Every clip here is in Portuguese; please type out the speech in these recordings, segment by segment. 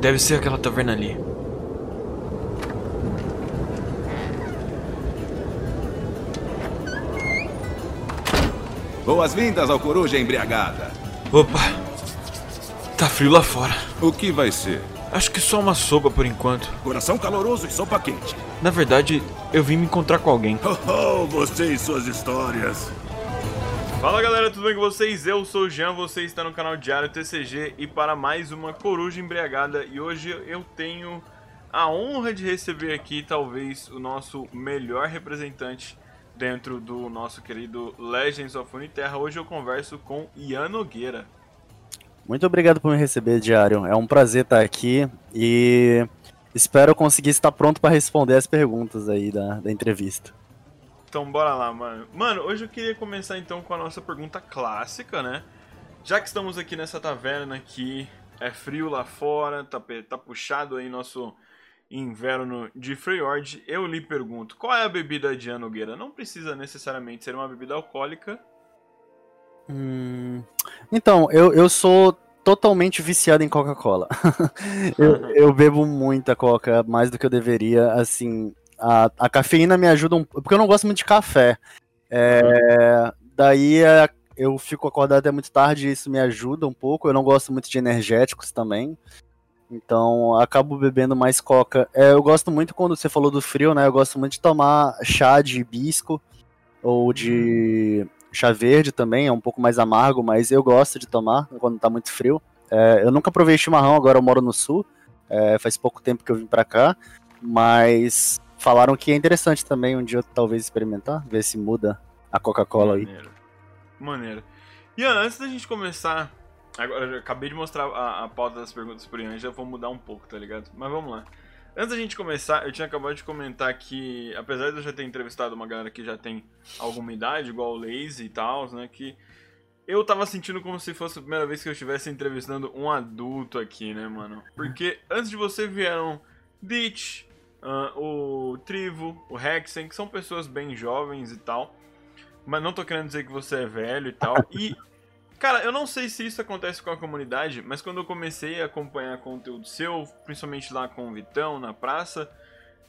Deve ser aquela taverna ali. Boas-vindas ao Coruja Embriagada. Opa! Tá frio lá fora. O que vai ser? Acho que só uma sopa por enquanto. Coração caloroso e sopa quente. Na verdade, eu vim me encontrar com alguém. Oh, oh você e suas histórias. Fala galera, tudo bem com vocês? Eu sou o Jean, você está no canal Diário TCG e para mais uma Coruja Embriagada. E hoje eu tenho a honra de receber aqui talvez o nosso melhor representante dentro do nosso querido Legends of Uniterra. Hoje eu converso com Ian Nogueira. Muito obrigado por me receber, Diário. É um prazer estar aqui e espero conseguir estar pronto para responder as perguntas aí da, da entrevista. Então bora lá, mano. Mano, hoje eu queria começar então com a nossa pergunta clássica, né? Já que estamos aqui nessa taverna aqui, é frio lá fora, tá, tá puxado aí nosso inverno de Freyord, eu lhe pergunto, qual é a bebida de Anogueira? Não precisa necessariamente ser uma bebida alcoólica. Hum, então, eu, eu sou totalmente viciado em Coca-Cola. eu, eu, bebo muita Coca, mais do que eu deveria. Assim, a, a cafeína me ajuda um porque eu não gosto muito de café. É, daí é, eu fico acordado até muito tarde e isso me ajuda um pouco. Eu não gosto muito de energéticos também. Então, acabo bebendo mais coca. É, eu gosto muito quando você falou do frio, né? Eu gosto muito de tomar chá de hibisco ou de chá verde também, é um pouco mais amargo, mas eu gosto de tomar quando tá muito frio. É, eu nunca provei chimarrão, agora eu moro no sul. É, faz pouco tempo que eu vim para cá, mas falaram que é interessante também um dia talvez experimentar, ver se muda a Coca-Cola aí. Maneiro. E antes da gente começar Agora, acabei de mostrar a, a pauta das perguntas por Ian, já vou mudar um pouco, tá ligado? Mas vamos lá. Antes da gente começar, eu tinha acabado de comentar que, apesar de eu já ter entrevistado uma galera que já tem alguma idade, igual o Lazy e tal, né, que eu tava sentindo como se fosse a primeira vez que eu estivesse entrevistando um adulto aqui, né, mano? Porque antes de você vieram Ditch, uh, o Trivo, o Hexen, que são pessoas bem jovens e tal. Mas não tô querendo dizer que você é velho e tal. E Cara, eu não sei se isso acontece com a comunidade, mas quando eu comecei a acompanhar conteúdo seu, principalmente lá com o Vitão, na praça,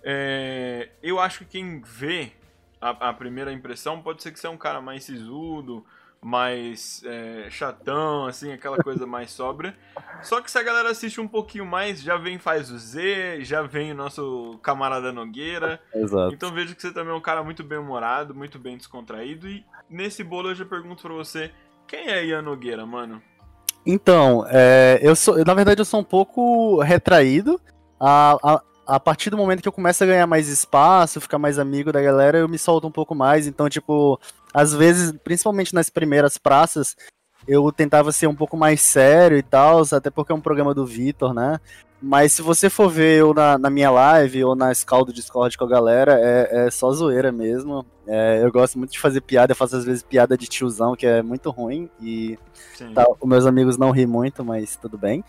é, eu acho que quem vê a, a, primeira impressão pode ser que você é um cara mais sisudo, mais é, chatão, assim, aquela coisa mais sóbria. Só que se a galera assiste um pouquinho mais, já vem Faz o Z, já vem o nosso camarada Nogueira. Exato. Então vejo que você também é um cara muito bem humorado, muito bem descontraído. E nesse bolo eu já pergunto pra você quem é Ian Nogueira, mano? Então, é, eu sou, na verdade, eu sou um pouco retraído. A, a, a partir do momento que eu começo a ganhar mais espaço, ficar mais amigo da galera, eu me solto um pouco mais. Então, tipo, às vezes, principalmente nas primeiras praças, eu tentava ser um pouco mais sério e tal, até porque é um programa do Vitor, né? Mas se você for ver eu na, na minha live ou na escala do Discord com a galera, é, é só zoeira mesmo. É, eu gosto muito de fazer piada, eu faço às vezes piada de tiozão, que é muito ruim. E tá, os meus amigos não ri muito, mas tudo bem.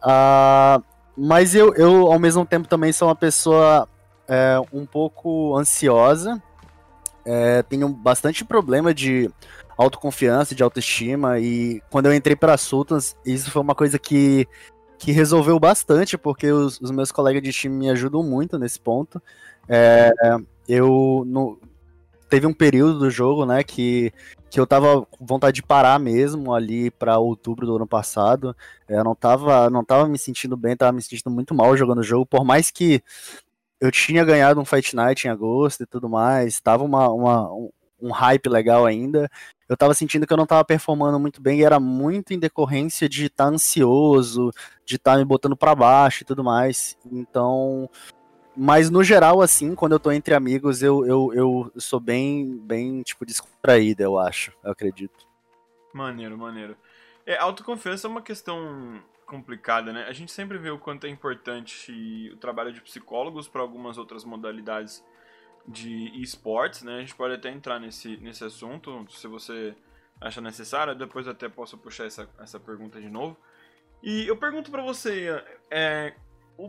Uh, mas eu, eu, ao mesmo tempo, também sou uma pessoa é, um pouco ansiosa. É, tenho bastante problema de autoconfiança, de autoestima. E quando eu entrei para Sultans, isso foi uma coisa que que resolveu bastante, porque os, os, meus colegas de time me ajudam muito nesse ponto. É, eu no, teve um período do jogo, né, que, que eu tava com vontade de parar mesmo ali para outubro do ano passado. É, eu não tava, não tava me sentindo bem, tava me sentindo muito mal jogando o jogo, por mais que eu tinha ganhado um Fight Night em agosto e tudo mais, tava uma, uma um, um hype legal ainda eu tava sentindo que eu não tava performando muito bem e era muito em decorrência de estar tá ansioso, de estar tá me botando para baixo e tudo mais. Então, mas no geral, assim, quando eu tô entre amigos, eu, eu, eu sou bem, bem, tipo, descontraído, eu acho, eu acredito. Maneiro, maneiro. É, autoconfiança é uma questão complicada, né? A gente sempre vê o quanto é importante o trabalho de psicólogos para algumas outras modalidades de esportes, né? A gente pode até entrar nesse, nesse assunto, se você acha necessário. Depois até posso puxar essa, essa pergunta de novo. E eu pergunto para você, é,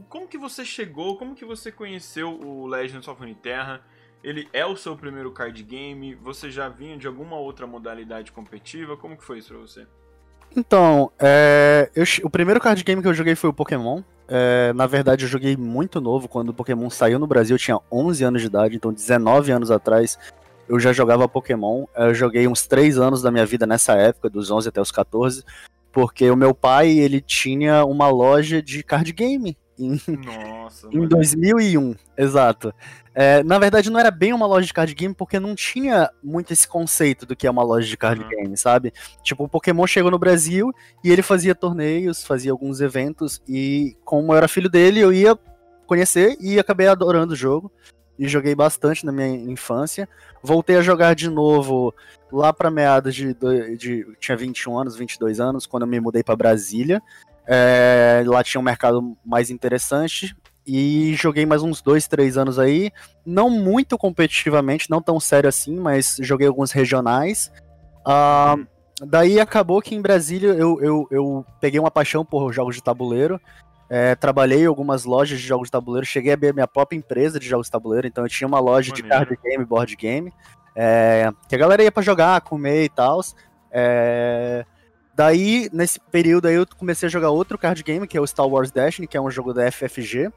como que você chegou, como que você conheceu o Legends of Runeterra? Ele é o seu primeiro card game? Você já vinha de alguma outra modalidade competitiva? Como que foi isso pra você? Então, é, eu, o primeiro card game que eu joguei foi o Pokémon. é, na verdade, eu joguei muito novo. Quando o Pokémon saiu no Brasil, eu tinha 11 anos de idade, então 19 anos atrás eu já jogava Pokémon. Eu joguei uns 3 anos da minha vida nessa época, dos 11 até os 14, porque o meu pai, ele tinha uma loja de card game em, Nossa, em mano. 2001, exato. É, na verdade, não era bem uma loja de card game, porque não tinha muito esse conceito do que é uma loja de card Uhum. game, sabe? Tipo, o Pokémon chegou no Brasil e ele fazia torneios, fazia alguns eventos, e como eu era filho dele, eu ia conhecer e acabei adorando o jogo. E joguei bastante na minha infância. Voltei a jogar de novo lá para meados de, do- de. Tinha 21 anos, 22 anos, quando eu me mudei para Brasília. É, lá tinha um mercado mais interessante. E joguei mais uns dois, três anos aí. Não muito competitivamente, não tão sério assim, mas joguei alguns regionais. Ah, daí acabou que em Brasília eu, eu, eu peguei uma paixão por jogos de tabuleiro. É, trabalhei em algumas lojas de jogos de tabuleiro, cheguei a abrir minha própria empresa de jogos de tabuleiro, então eu tinha uma loja de card game, board game, é, que a galera ia pra jogar, comer e tal. Daí, nesse período aí, eu comecei a jogar outro card game, que é o Star Wars Destiny, que é um jogo da FFG,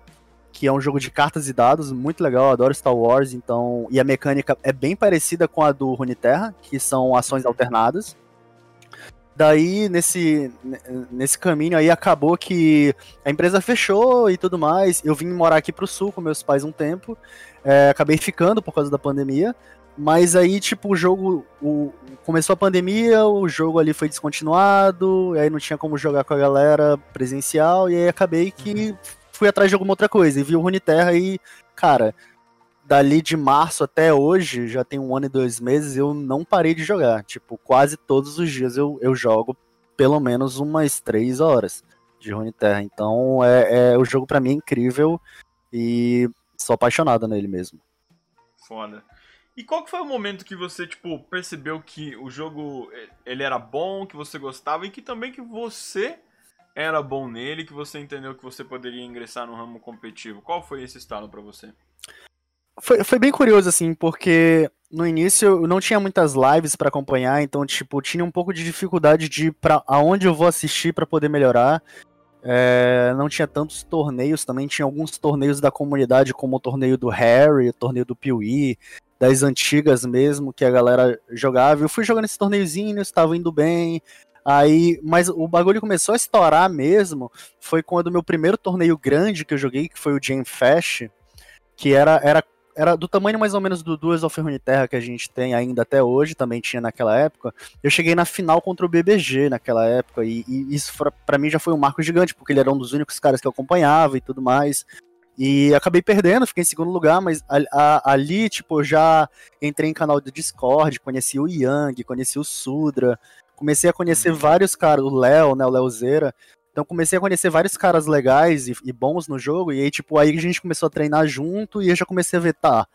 que é um jogo de cartas e dados, muito legal, eu adoro Star Wars, então. E a mecânica é bem parecida com a do Runeterra, que são ações alternadas. Daí, nesse, nesse caminho aí, acabou que a empresa fechou e tudo mais. Eu vim morar aqui pro sul com meus pais um tempo. é, acabei ficando por causa da pandemia. Mas aí, tipo, o jogo. O, começou a pandemia, o jogo ali foi descontinuado, aí não tinha como jogar com a galera presencial, e aí acabei que fui atrás de alguma outra coisa. E vi o Runeterra e, cara, dali de março até hoje, já tem um ano e dois meses, eu não parei de jogar. Tipo, quase todos os dias eu, eu jogo pelo menos umas três horas de Runeterra. Então, é, é o jogo pra mim é incrível e sou apaixonado nele mesmo. Foda. E qual que foi o momento que você, tipo, percebeu que o jogo eh, ele era bom, que você gostava e que também que você era bom nele, que você entendeu que você poderia ingressar no ramo competitivo? Qual foi esse estalo pra você? Foi, foi bem curioso, assim, porque no início eu não tinha muitas lives pra acompanhar, então, tipo, tinha um pouco de dificuldade de pra aonde eu vou assistir pra poder melhorar. É, não tinha tantos torneios, também tinha alguns torneios da comunidade, como o torneio do Harry, o torneio do Piuí, das antigas mesmo, que a galera jogava. Eu fui jogando esses torneiozinhos, estava indo bem. Aí, mas o bagulho começou a estourar mesmo. Foi quando o meu primeiro torneio grande que eu joguei, que foi o Jam Fest, que era, era, era do tamanho mais ou menos do Duas of Runeterra que a gente tem ainda até hoje, também tinha naquela época. Eu cheguei na final contra o BBG naquela época, e, e isso pra mim já foi um marco gigante, porque ele era um dos únicos caras que eu acompanhava e tudo mais. E acabei perdendo, fiquei em segundo lugar, mas a- a- ali, tipo, eu já entrei em canal do Discord, conheci o Yang, conheci o Sudra, comecei a conhecer vários caras, o Léo, né, o Leozeira. Então comecei a conhecer vários caras legais e, e bons no jogo, e aí, tipo, aí a gente começou a treinar junto e eu já comecei a ver, tá,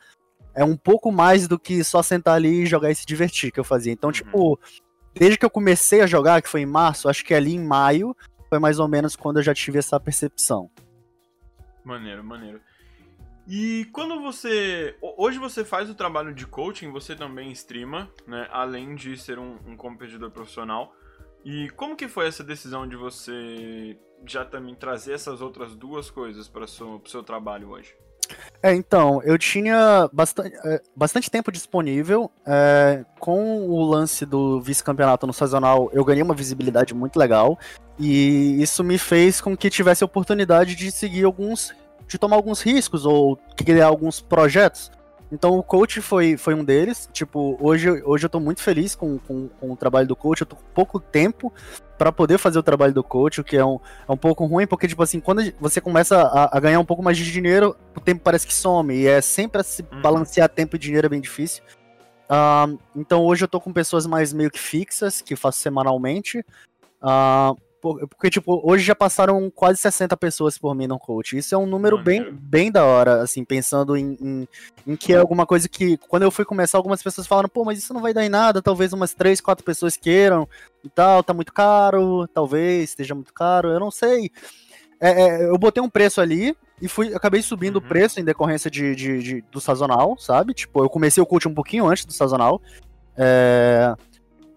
é um pouco mais do que só sentar ali e jogar e se divertir que eu fazia. Então, Uhum. tipo, desde que eu comecei a jogar, que foi em março, acho que ali em maio, foi mais ou menos quando eu já tive essa percepção. Maneiro, maneiro. E quando você. ho- Hoje você faz o trabalho de coaching, você também streama, né? Além de ser um, um competidor profissional. E como que foi essa decisão de você já também trazer essas outras duas coisas para o seu, seu trabalho hoje? É, então, eu tinha bastante, é, bastante tempo disponível. é, com o lance do vice-campeonato no sazonal, eu ganhei uma visibilidade muito legal. E isso me fez com que tivesse a oportunidade de seguir alguns. de tomar alguns riscos ou criar alguns projetos. Então o coach foi, foi um deles. Tipo, hoje, hoje eu tô muito feliz com, com, com o trabalho do coach. Eu tô com pouco tempo para poder fazer o trabalho do coach, o que é um, é um pouco ruim, porque, tipo assim, quando você começa a, a ganhar um pouco mais de dinheiro, o tempo parece que some. E é sempre se Uhum. balancear tempo e dinheiro é bem difícil. Ah, então hoje eu tô com pessoas mais meio que fixas, que faço semanalmente. Por- porque, tipo, hoje já passaram quase 60 pessoas por mim no coach. Isso é um número bem, bem da hora, assim, pensando em, em, em que é alguma coisa que, quando eu fui começar, algumas pessoas falaram, pô, mas isso não vai dar em nada, talvez umas 3, 4 pessoas queiram e tal, tá muito caro, talvez esteja muito caro, eu não sei. É, é, eu botei um preço ali e fui, acabei subindo Uhum. o preço em decorrência de, de- de- do sazonal, sabe? Tipo, eu comecei o coach um pouquinho antes do sazonal. É,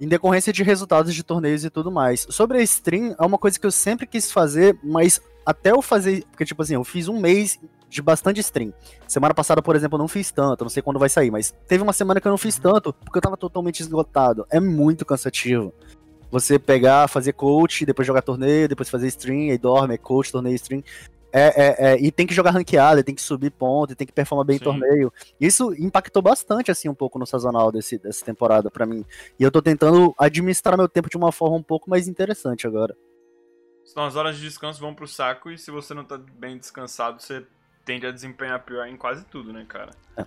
em decorrência de resultados de torneios e tudo mais. Sobre a stream, é uma coisa que eu sempre quis fazer, mas até eu fazer. Porque, tipo assim, eu fiz um mês de bastante stream. Semana passada, por exemplo, eu não fiz tanto, não sei quando vai sair, mas teve uma semana que eu não fiz tanto, porque eu tava totalmente esgotado. É muito cansativo. Você pegar, fazer coach, depois jogar torneio, depois fazer stream, aí dorme, é coach, torneio, stream. É, é, é, e tem que jogar ranqueada, tem que subir ponto, tem que performar bem Sim. em torneio. Isso impactou bastante, assim, um pouco no sazonal desse, dessa temporada para mim. E eu tô tentando administrar meu tempo de uma forma um pouco mais interessante agora. Então as horas de descanso vão pro saco e se você não tá bem descansado, você tende a desempenhar pior em quase tudo, né, cara? É.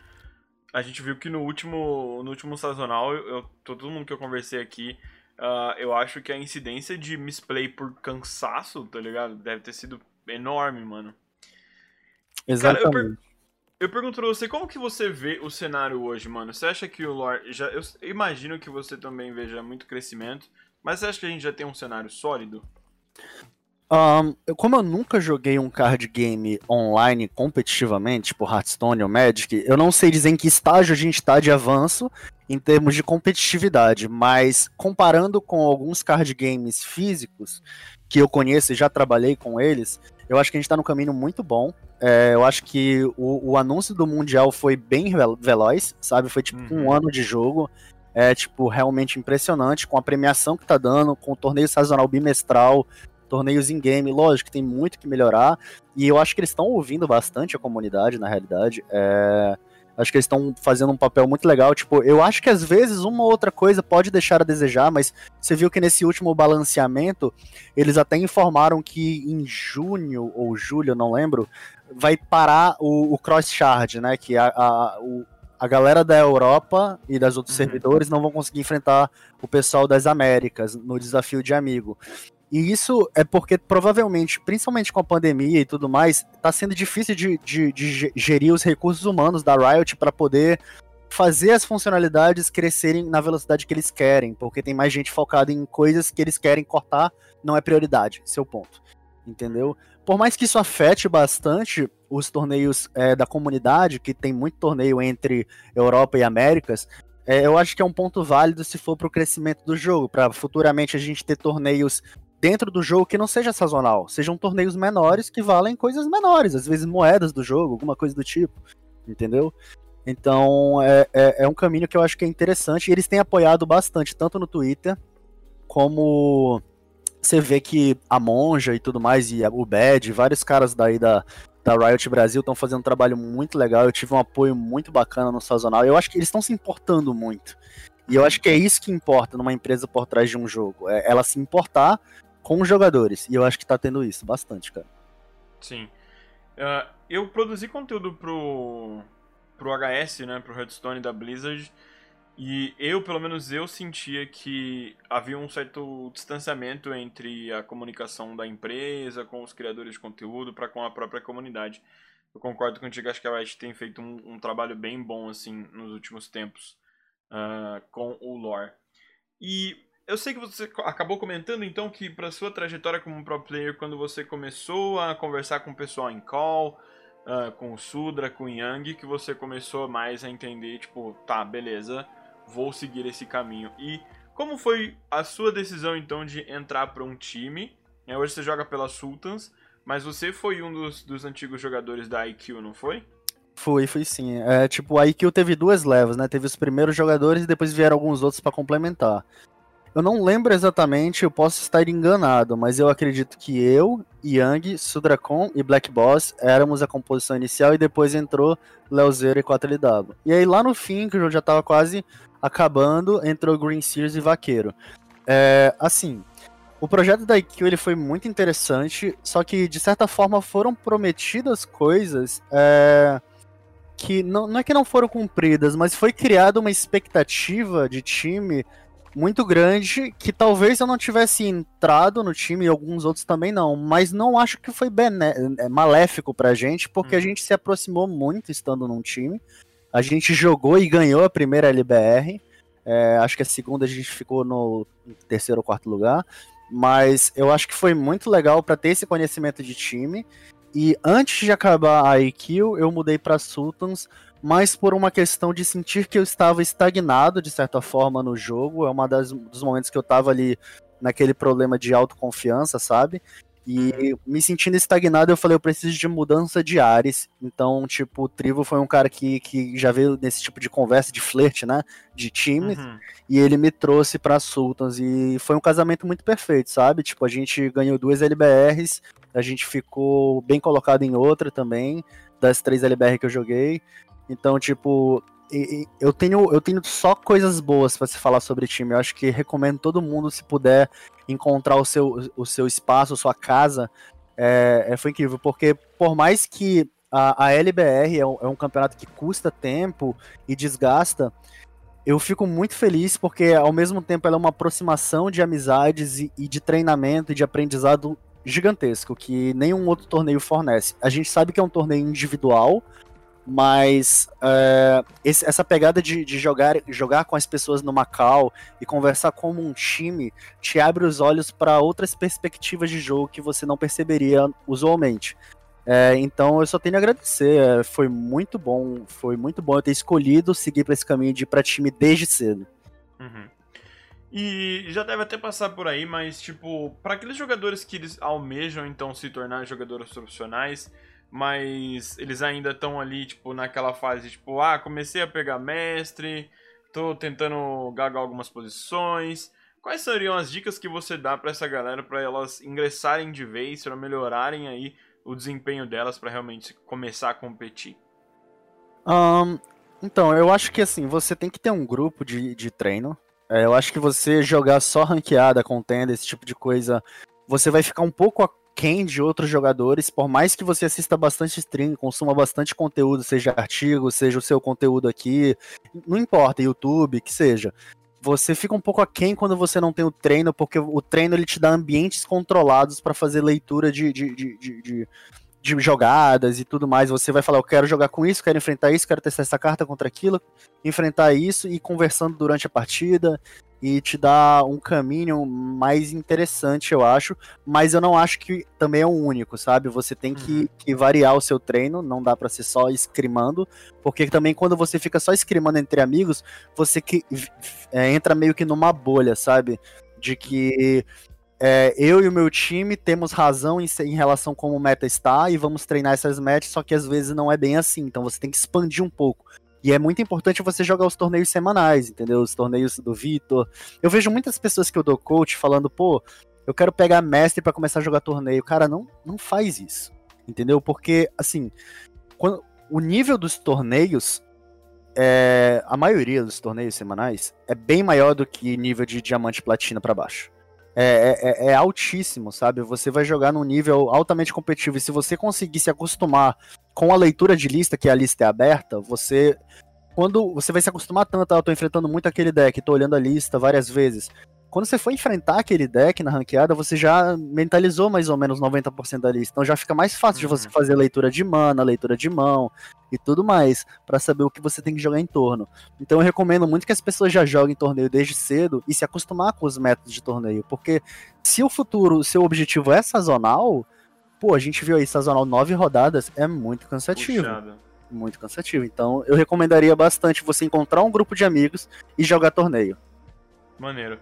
A gente viu que no último, no último sazonal, eu, eu, todo mundo que eu conversei aqui, uh, eu acho que a incidência de misplay por cansaço, tá ligado? Deve ter sido enorme, mano. Exatamente. Cara, eu, per eu, pergunto pra você, como que você vê o cenário hoje, mano? Você acha que o lore... Já, eu imagino que você também veja muito crescimento, mas você acha que a gente já tem um cenário sólido? Um, como eu nunca joguei um card game online competitivamente, tipo Hearthstone ou Magic, eu não sei dizer em que estágio a gente está de avanço em termos de competitividade, mas comparando com alguns card games físicos que eu conheço e já trabalhei com eles, eu acho que a gente está no caminho muito bom. É, eu acho que o, o, anúncio do Mundial foi bem veloz, sabe? Foi tipo uhum. um ano de jogo. É, tipo, realmente impressionante, com a premiação que tá dando, com o torneio sazonal bimestral, torneios em game, lógico que tem muito que melhorar, e eu acho que eles estão ouvindo bastante a comunidade, na realidade. É... Acho que eles estão fazendo um papel muito legal. Tipo, eu acho que às vezes uma ou outra coisa pode deixar a desejar, mas você viu que nesse último balanceamento, eles até informaram que em junho ou julho, não lembro, vai parar o, o cross shard, né? Que a, a, o, a galera da Europa e das outros uhum. servidores não vão conseguir enfrentar o pessoal das Américas no desafio de amigo. E isso é porque provavelmente, principalmente com a pandemia e tudo mais, está sendo difícil de, de, de, gerir os recursos humanos da Riot para poder fazer as funcionalidades crescerem na velocidade que eles querem, porque tem mais gente focada em coisas que eles querem cortar, não é prioridade, seu ponto. Entendeu? Por mais que isso afete bastante os torneios é, da comunidade, que tem muito torneio entre Europa e Américas, é, eu acho que é um ponto válido se for para o crescimento do jogo, para futuramente a gente ter torneios dentro do jogo que não seja sazonal, sejam torneios menores que valem coisas menores, às vezes moedas do jogo, alguma coisa do tipo, entendeu? Então é, é, é um caminho que eu acho que é interessante e eles têm apoiado bastante, tanto no Twitter como você vê que a Monja e tudo mais, e o Bad, vários caras daí da, da Riot Brasil estão fazendo um trabalho muito legal. Eu tive um apoio muito bacana no sazonal. Eu acho que eles estão se importando muito. E eu acho que é isso que importa numa empresa por trás de um jogo. É ela se importar com os jogadores. E eu acho que tá tendo isso bastante, cara. Sim. Uh, eu produzi conteúdo pro, pro HS, né, pro Hearthstone da Blizzard, e eu, pelo menos eu, sentia que havia um certo distanciamento entre a comunicação da empresa com os criadores de conteúdo para com a própria comunidade. Eu concordo contigo, acho que a Riot tem feito um, um trabalho bem bom assim nos últimos tempos uh, com o lore. E eu sei que você acabou comentando então que para sua trajetória como pro player, quando você começou a conversar com o pessoal em call, uh, com o Sudra, com o Yang, que você começou mais a entender, tipo, tá, beleza, vou seguir esse caminho. E como foi a sua decisão então de entrar para um time? É, hoje você joga pela Sultans, mas você foi um dos, dos antigos jogadores da IQ, não foi? Foi, foi sim. É, tipo, a IQ teve duas levas, né? Teve os primeiros jogadores e depois vieram alguns outros para complementar. Eu não lembro exatamente, eu posso estar enganado, mas eu acredito que eu, Yang, Sudracon e Black Boss éramos a composição inicial e depois entrou Leozeiro e 4LW. E aí lá no fim, que o jogo já tava quase acabando, entrou Green Sears e Vaqueiro. É, assim, o projeto da IQ ele foi muito interessante, só que de certa forma foram prometidas coisas é, que não, não é que não foram cumpridas, mas foi criada uma expectativa de time muito grande que talvez eu não tivesse entrado no time e alguns outros também não, mas não acho que foi bené é, maléfico pra gente, porque a uhum. gente se aproximou muito estando num time. A gente jogou e ganhou a primeira LBR. É, acho que a segunda a gente ficou no terceiro ou quarto lugar. Mas eu acho que foi muito legal para ter esse conhecimento de time. E antes de acabar a IQ, eu mudei para Sultans mas por uma questão de sentir que eu estava estagnado, de certa forma, no jogo. É uma das, dos momentos que eu estava ali naquele problema de autoconfiança, sabe? E me sentindo estagnado, eu falei, eu preciso de mudança de ares. Então, tipo, o Trivo foi um cara que, que já veio nesse tipo de conversa, de flerte, né? De times. Uhum. E ele me trouxe pra Sultans. E foi um casamento muito perfeito, sabe? Tipo, a gente ganhou duas LBRs, a gente ficou bem colocado em outra também, das três LBR que eu joguei. Então, tipo, eu tenho, eu tenho só coisas boas pra se falar sobre time. Eu acho que recomendo todo mundo, se puder, encontrar o seu, o seu espaço, sua casa. É, é, foi incrível, porque por mais que a, a LBR é um, é um campeonato que custa tempo e desgasta, eu fico muito feliz porque ao mesmo tempo ela é uma aproximação de amizades e, e de treinamento e de aprendizado gigantesco que nenhum outro torneio fornece. A gente sabe que é um torneio individual, mas é, esse- essa pegada de, de jogar, jogar com as pessoas no Macau e conversar como um time te abre os olhos para outras perspectivas de jogo que você não perceberia usualmente. É, então eu só tenho a agradecer, é, foi muito bom, foi muito bom eu ter escolhido seguir para esse caminho de ir para time desde cedo. Uhum. E já deve até passar por aí, mas tipo, para aqueles jogadores que eles almejam então se tornar jogadores profissionais, mas eles ainda estão ali, tipo, naquela fase, tipo, ah, comecei a pegar mestre, tô tentando gagar algumas posições. Quais seriam as dicas que você dá para essa galera para elas ingressarem de vez, para melhorarem aí o desempenho delas para realmente começar a competir? Ahn, então, eu acho que assim, você tem que ter um grupo de, de treino. É, eu acho que você jogar só ranqueada, contenda, esse tipo de coisa, você vai ficar um pouco aquém de outros jogadores, por mais que você assista bastante stream, consuma bastante conteúdo, seja artigo, seja o seu conteúdo aqui, não importa, YouTube, que seja. Você fica um pouco aquém quando você não tem o treino, porque o treino ele te dá ambientes controlados para fazer leitura de, de, de, de, de jogadas e tudo mais. Você vai falar, eu quero jogar com isso, quero enfrentar isso, quero testar essa carta contra aquilo, enfrentar isso e conversando durante a partida e te dá um caminho mais interessante, eu acho. Mas eu não acho que também é o único, sabe? Você tem que, que variar o seu treino, não dá para ser só escrimando, porque também quando você fica só escrimando entre amigos, você que, é, entra meio que numa bolha, sabe? De que é, eu e o meu time temos razão em, em, relação como o meta está e vamos treinar essas metas, só que às vezes não é bem assim, então você tem que expandir um pouco. E é muito importante você jogar os torneios semanais, entendeu? Os torneios do Vitor. Eu vejo muitas pessoas que eu dou coach falando, pô, eu quero pegar mestre para começar a jogar torneio. Cara, não, não faz isso, entendeu? Porque, assim, quando, o nível dos torneios, é, a maioria dos torneios semanais, é bem maior do que nível de diamante platina para baixo é, é, é, altíssimo, sabe? Você vai jogar num nível altamente competitivo. E se você conseguir se acostumar com a leitura de lista, que a lista é aberta, você. Quando você vai se acostumar tanto, ah, eu tô enfrentando muito aquele deck, tô olhando a lista várias vezes. Quando você for enfrentar aquele deck na ranqueada, você já mentalizou mais ou menos 90% da lista. Então já fica mais fácil uhum. de você fazer leitura de mana, leitura de mão e tudo mais, para saber o que você tem que jogar em torno. Então eu recomendo muito que as pessoas já joguem torneio desde cedo e se acostumar com os métodos de torneio, porque se o futuro, o seu objetivo é sazonal, pô, a gente viu aí sazonal nove rodadas, é muito cansativo. Puxado. Muito cansativo. Então eu recomendaria bastante você encontrar um grupo de amigos e jogar torneio. Maneiro.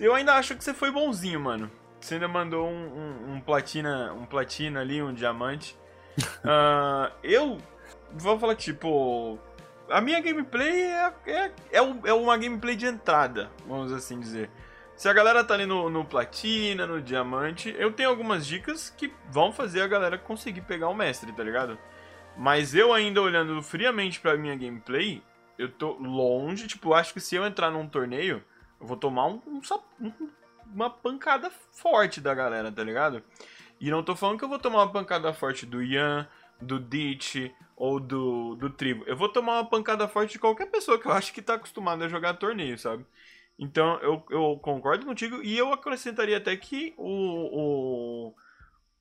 Eu ainda acho que você foi bonzinho, mano. Você ainda mandou um, um, um platina, um platina ali, um diamante. uh, eu vou falar que, tipo, a minha gameplay é, é, é, é, uma gameplay de entrada, vamos assim dizer. Se a galera tá ali no, no platina, no diamante, eu tenho algumas dicas que vão fazer a galera conseguir pegar o mestre, tá ligado? Mas eu ainda olhando friamente pra minha gameplay, eu tô longe, tipo, acho que se eu entrar num torneio, eu vou tomar um, um, uma pancada forte da galera, tá ligado? E não tô falando que eu vou tomar uma pancada forte do Ian, do Ditch ou do, do Tribo. Eu vou tomar uma pancada forte de qualquer pessoa que eu acho que tá acostumada a jogar torneio, sabe? Então eu, eu concordo contigo e eu acrescentaria até que o, o,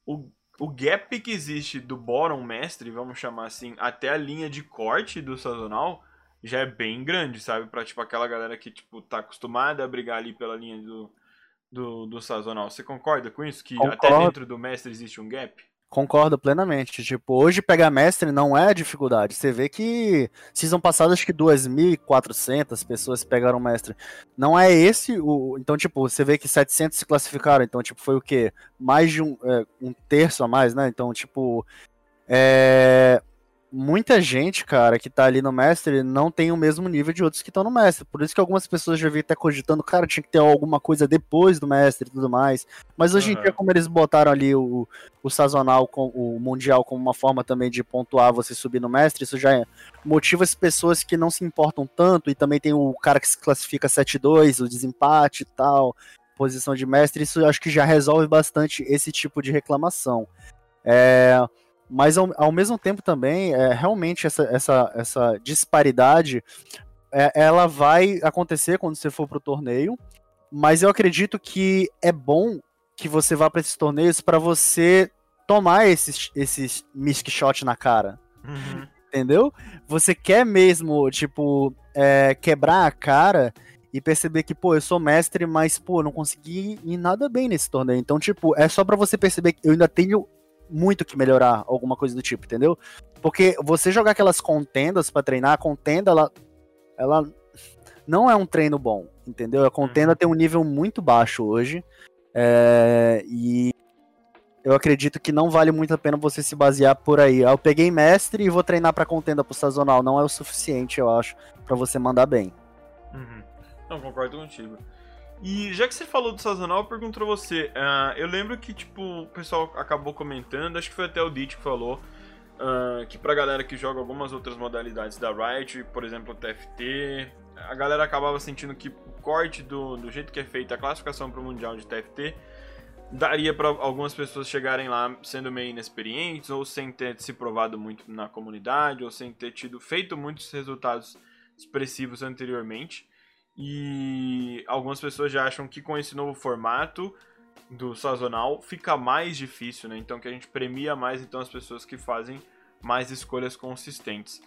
o, o gap que existe do Boron Mestre, vamos chamar assim, até a linha de corte do sazonal já é bem grande, sabe? Pra, tipo, aquela galera que, tipo, tá acostumada a brigar ali pela linha do, do, do sazonal. Você concorda com isso? Que Concordo. até dentro do mestre existe um gap? Concordo plenamente. Tipo, hoje pegar mestre não é dificuldade. Você vê que season passado acho que 2.400 pessoas pegaram mestre. Não é esse o. Então, tipo, você vê que 700 se classificaram. Então, tipo, foi o quê? Mais de um, é, um terço a mais, né? Então, tipo. É muita gente, cara, que tá ali no mestre não tem o mesmo nível de outros que estão no mestre. Por isso que algumas pessoas já vi até cogitando, cara, tinha que ter alguma coisa depois do mestre e tudo mais. Mas hoje uhum. em dia, como eles botaram ali o, o sazonal, com, o mundial, como uma forma também de pontuar você subir no mestre, isso já motiva as pessoas que não se importam tanto. E também tem o cara que se classifica 7-2, o desempate e tal, posição de mestre. Isso eu acho que já resolve bastante esse tipo de reclamação. É mas ao, ao mesmo tempo também, é, realmente essa, essa, essa disparidade é, ela vai acontecer quando você for pro torneio, mas eu acredito que é bom que você vá para esses torneios para você tomar esses, esses misc shot na cara. Uhum. Entendeu? Você quer mesmo, tipo, é, quebrar a cara e perceber que, pô, eu sou mestre, mas, pô, não consegui ir nada bem nesse torneio. Então, tipo, é só para você perceber que eu ainda tenho muito que melhorar, alguma coisa do tipo, entendeu? Porque você jogar aquelas contendas para treinar, a contenda, ela, ela não é um treino bom, entendeu? A contenda uhum. tem um nível muito baixo hoje. É, e eu acredito que não vale muito a pena você se basear por aí. Ah, eu peguei mestre e vou treinar para contenda pro sazonal. Não é o suficiente, eu acho, para você mandar bem. Uhum. Não, concordo contigo. E já que você falou do sazonal, eu pergunto pra você. Uh, eu lembro que, tipo, o pessoal acabou comentando, acho que foi até o Dit que falou, uh, que pra galera que joga algumas outras modalidades da Riot, por exemplo, o TFT, a galera acabava sentindo que o corte do, do jeito que é feita a classificação pro Mundial de TFT daria para algumas pessoas chegarem lá sendo meio inexperientes, ou sem ter se provado muito na comunidade, ou sem ter tido feito muitos resultados expressivos anteriormente. E algumas pessoas já acham que com esse novo formato do sazonal fica mais difícil, né? Então que a gente premia mais então as pessoas que fazem mais escolhas consistentes.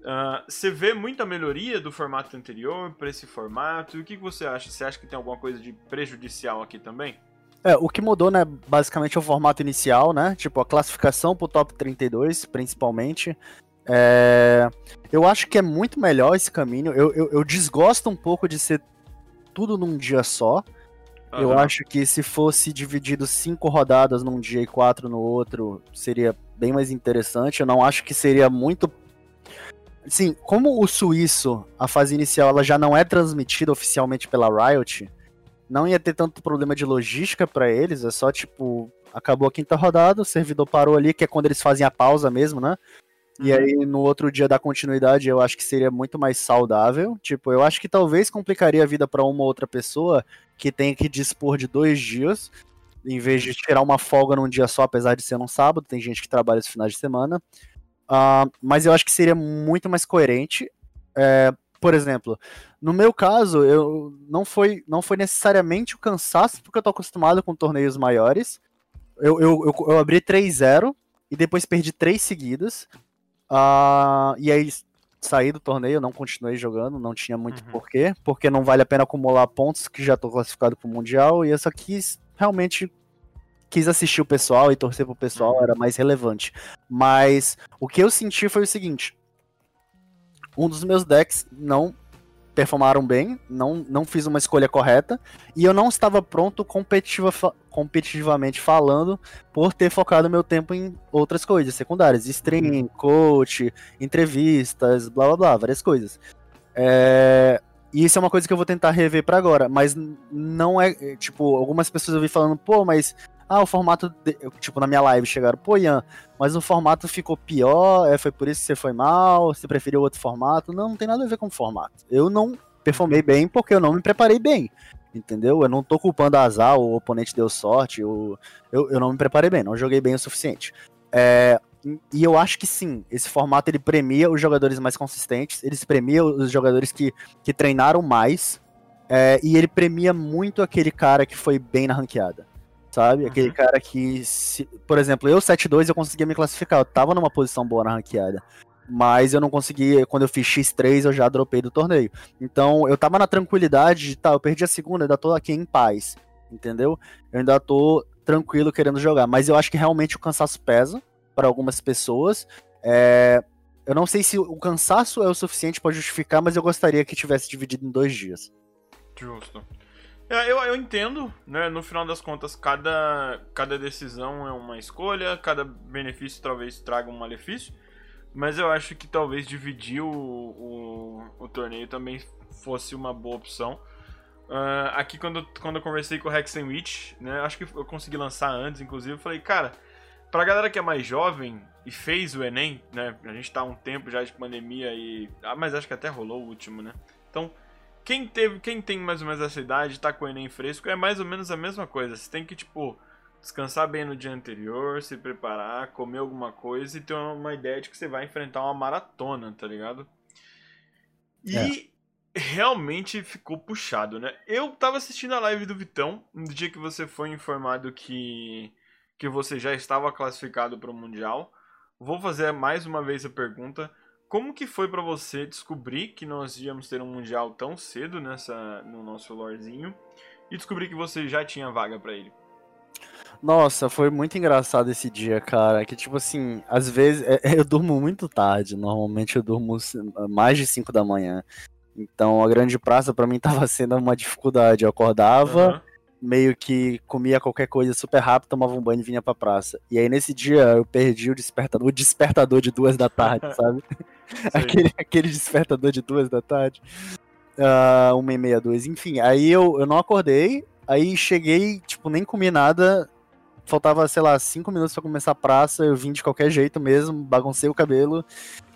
Uh, você vê muita melhoria do formato anterior para esse formato? E o que, que você acha? Você acha que tem alguma coisa de prejudicial aqui também? É, o que mudou, né, basicamente é o formato inicial, né? Tipo, a classificação pro top 32, principalmente. É, eu acho que é muito melhor esse caminho. Eu, eu, eu, desgosto um pouco de ser tudo num dia só. Uhum. Eu acho que se fosse dividido cinco rodadas num dia e quatro no outro, seria bem mais interessante. Eu não acho que seria muito. Sim, como o suíço, a fase inicial, ela já não é transmitida oficialmente pela Riot, não ia ter tanto problema de logística para eles. É só tipo, acabou a quinta rodada, o servidor parou ali, que é quando eles fazem a pausa mesmo, né? E uhum. aí, no outro dia da continuidade, eu acho que seria muito mais saudável. Tipo, eu acho que talvez complicaria a vida para uma outra pessoa que tem que dispor de dois dias, em vez de tirar uma folga num dia só, apesar de ser num sábado. Tem gente que trabalha os finais de semana. Uh, mas eu acho que seria muito mais coerente. É, por exemplo, no meu caso, eu não foi, não foi necessariamente o cansaço, porque eu tô acostumado com torneios maiores. Eu, eu, eu, eu abri 3-0 e depois perdi três seguidas. Uh, e aí saí do torneio, não continuei jogando, não tinha muito uhum. porquê, porque não vale a pena acumular pontos que já estou classificado para o Mundial, e eu só quis realmente quis assistir o pessoal e torcer pro pessoal, uhum. era mais relevante. Mas o que eu senti foi o seguinte: um dos meus decks não performaram bem, não, não fiz uma escolha correta, e eu não estava pronto competitiva, competitivamente falando por ter focado meu tempo em outras coisas secundárias, stream, uhum. coach, entrevistas, blá blá blá, várias coisas. É, e isso é uma coisa que eu vou tentar rever para agora, mas não é, tipo, algumas pessoas eu vi falando, pô, mas ah, o formato, de... tipo, na minha live chegaram, pô, Ian, mas o formato ficou pior, é, foi por isso que você foi mal, você preferiu outro formato. Não, não tem nada a ver com o formato. Eu não performei bem porque eu não me preparei bem, entendeu? Eu não tô culpando a azar, o oponente deu sorte, eu, eu, eu não me preparei bem, não joguei bem o suficiente. É, e eu acho que sim, esse formato ele premia os jogadores mais consistentes, ele premia os jogadores que, que treinaram mais, é, e ele premia muito aquele cara que foi bem na ranqueada sabe? Uhum. Aquele cara que, se, por exemplo, eu 7-2 eu conseguia me classificar, eu tava numa posição boa na ranqueada. Mas eu não conseguia, quando eu fiz X3 eu já dropei do torneio. Então eu tava na tranquilidade de, tá, eu perdi a segunda, ainda tô aqui em paz, entendeu? Eu ainda tô tranquilo querendo jogar. Mas eu acho que realmente o cansaço pesa para algumas pessoas. É, eu não sei se o cansaço é o suficiente para justificar, mas eu gostaria que tivesse dividido em dois dias. Justo. É, eu, eu entendo, né? No final das contas, cada, cada decisão é uma escolha, cada benefício talvez traga um malefício. Mas eu acho que talvez dividir o, o, o torneio também fosse uma boa opção. Uh, aqui, quando, quando eu conversei com o Hexenwitch, né? Acho que eu consegui lançar antes, inclusive. Eu falei, cara, pra galera que é mais jovem e fez o Enem, né? A gente tá há um tempo já de pandemia e. Ah, mas acho que até rolou o último, né? Então, quem, teve, quem tem mais ou menos essa idade, tá com o Enem fresco, é mais ou menos a mesma coisa. Você tem que, tipo, descansar bem no dia anterior, se preparar, comer alguma coisa e ter uma ideia de que você vai enfrentar uma maratona, tá ligado? E. É realmente ficou puxado, né? Eu tava assistindo a live do Vitão no dia que você foi informado que que você já estava classificado para o mundial. Vou fazer mais uma vez a pergunta: como que foi para você descobrir que nós íamos ter um mundial tão cedo nessa no nosso lorzinho e descobrir que você já tinha vaga para ele? Nossa, foi muito engraçado esse dia, cara. Que tipo assim, às vezes eu durmo muito tarde. Normalmente eu durmo mais de 5 da manhã. Então a grande praça para mim tava sendo uma dificuldade. Eu acordava, uhum. Meio que comia qualquer coisa super rápido, tomava um banho e vinha pra praça. E aí nesse dia eu perdi o despertador, o despertador de duas da tarde, sabe? aquele, aquele despertador de duas da tarde. Uh, uma e meia, duas, enfim. Aí eu, eu não acordei, aí cheguei, tipo, nem comi nada. Faltava, sei lá, cinco minutos pra começar a praça, eu vim de qualquer jeito mesmo, baguncei o cabelo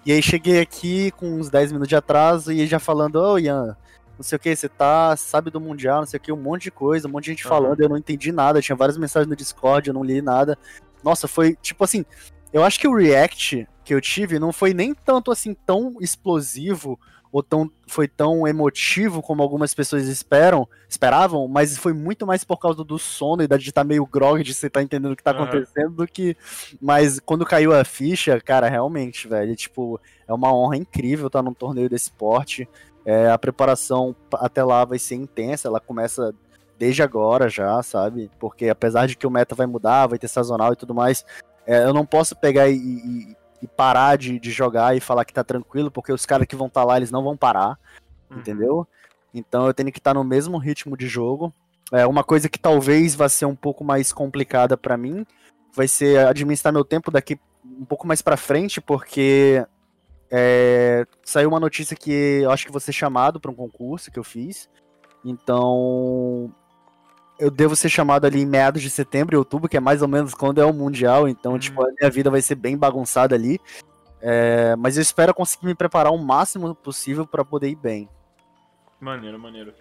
e aí cheguei aqui com uns 10 minutos de atraso e já falando, ô oh, Ian, não sei o que, você tá, sabe do Mundial, não sei o que, um monte de coisa, um monte de gente uhum. falando, eu não entendi nada, tinha várias mensagens no Discord, eu não li nada. Nossa, foi tipo assim, eu acho que o react que eu tive não foi nem tanto assim tão explosivo ou tão, foi tão emotivo como algumas pessoas esperam, esperavam, mas foi muito mais por causa do sono e da de estar tá meio grog de você estar tá entendendo o que tá uhum. acontecendo do que. Mas quando caiu a ficha, cara, realmente, velho, tipo, é uma honra incrível estar num torneio desse porte. É, a preparação até lá vai ser intensa, ela começa desde agora já, sabe? Porque apesar de que o meta vai mudar, vai ter sazonal e tudo mais, é, eu não posso pegar e, e e parar de, de jogar e falar que tá tranquilo, porque os caras que vão estar tá lá, eles não vão parar, uhum. entendeu? Então eu tenho que estar tá no mesmo ritmo de jogo. É uma coisa que talvez vá ser um pouco mais complicada para mim, vai ser administrar meu tempo daqui um pouco mais para frente, porque é, saiu uma notícia que eu acho que vou ser chamado para um concurso que eu fiz. Então, eu devo ser chamado ali em meados de setembro e outubro, que é mais ou menos quando é o Mundial, então, uhum. tipo, a minha vida vai ser bem bagunçada ali. É, mas eu espero conseguir me preparar o máximo possível para poder ir bem. Maneiro, maneiro.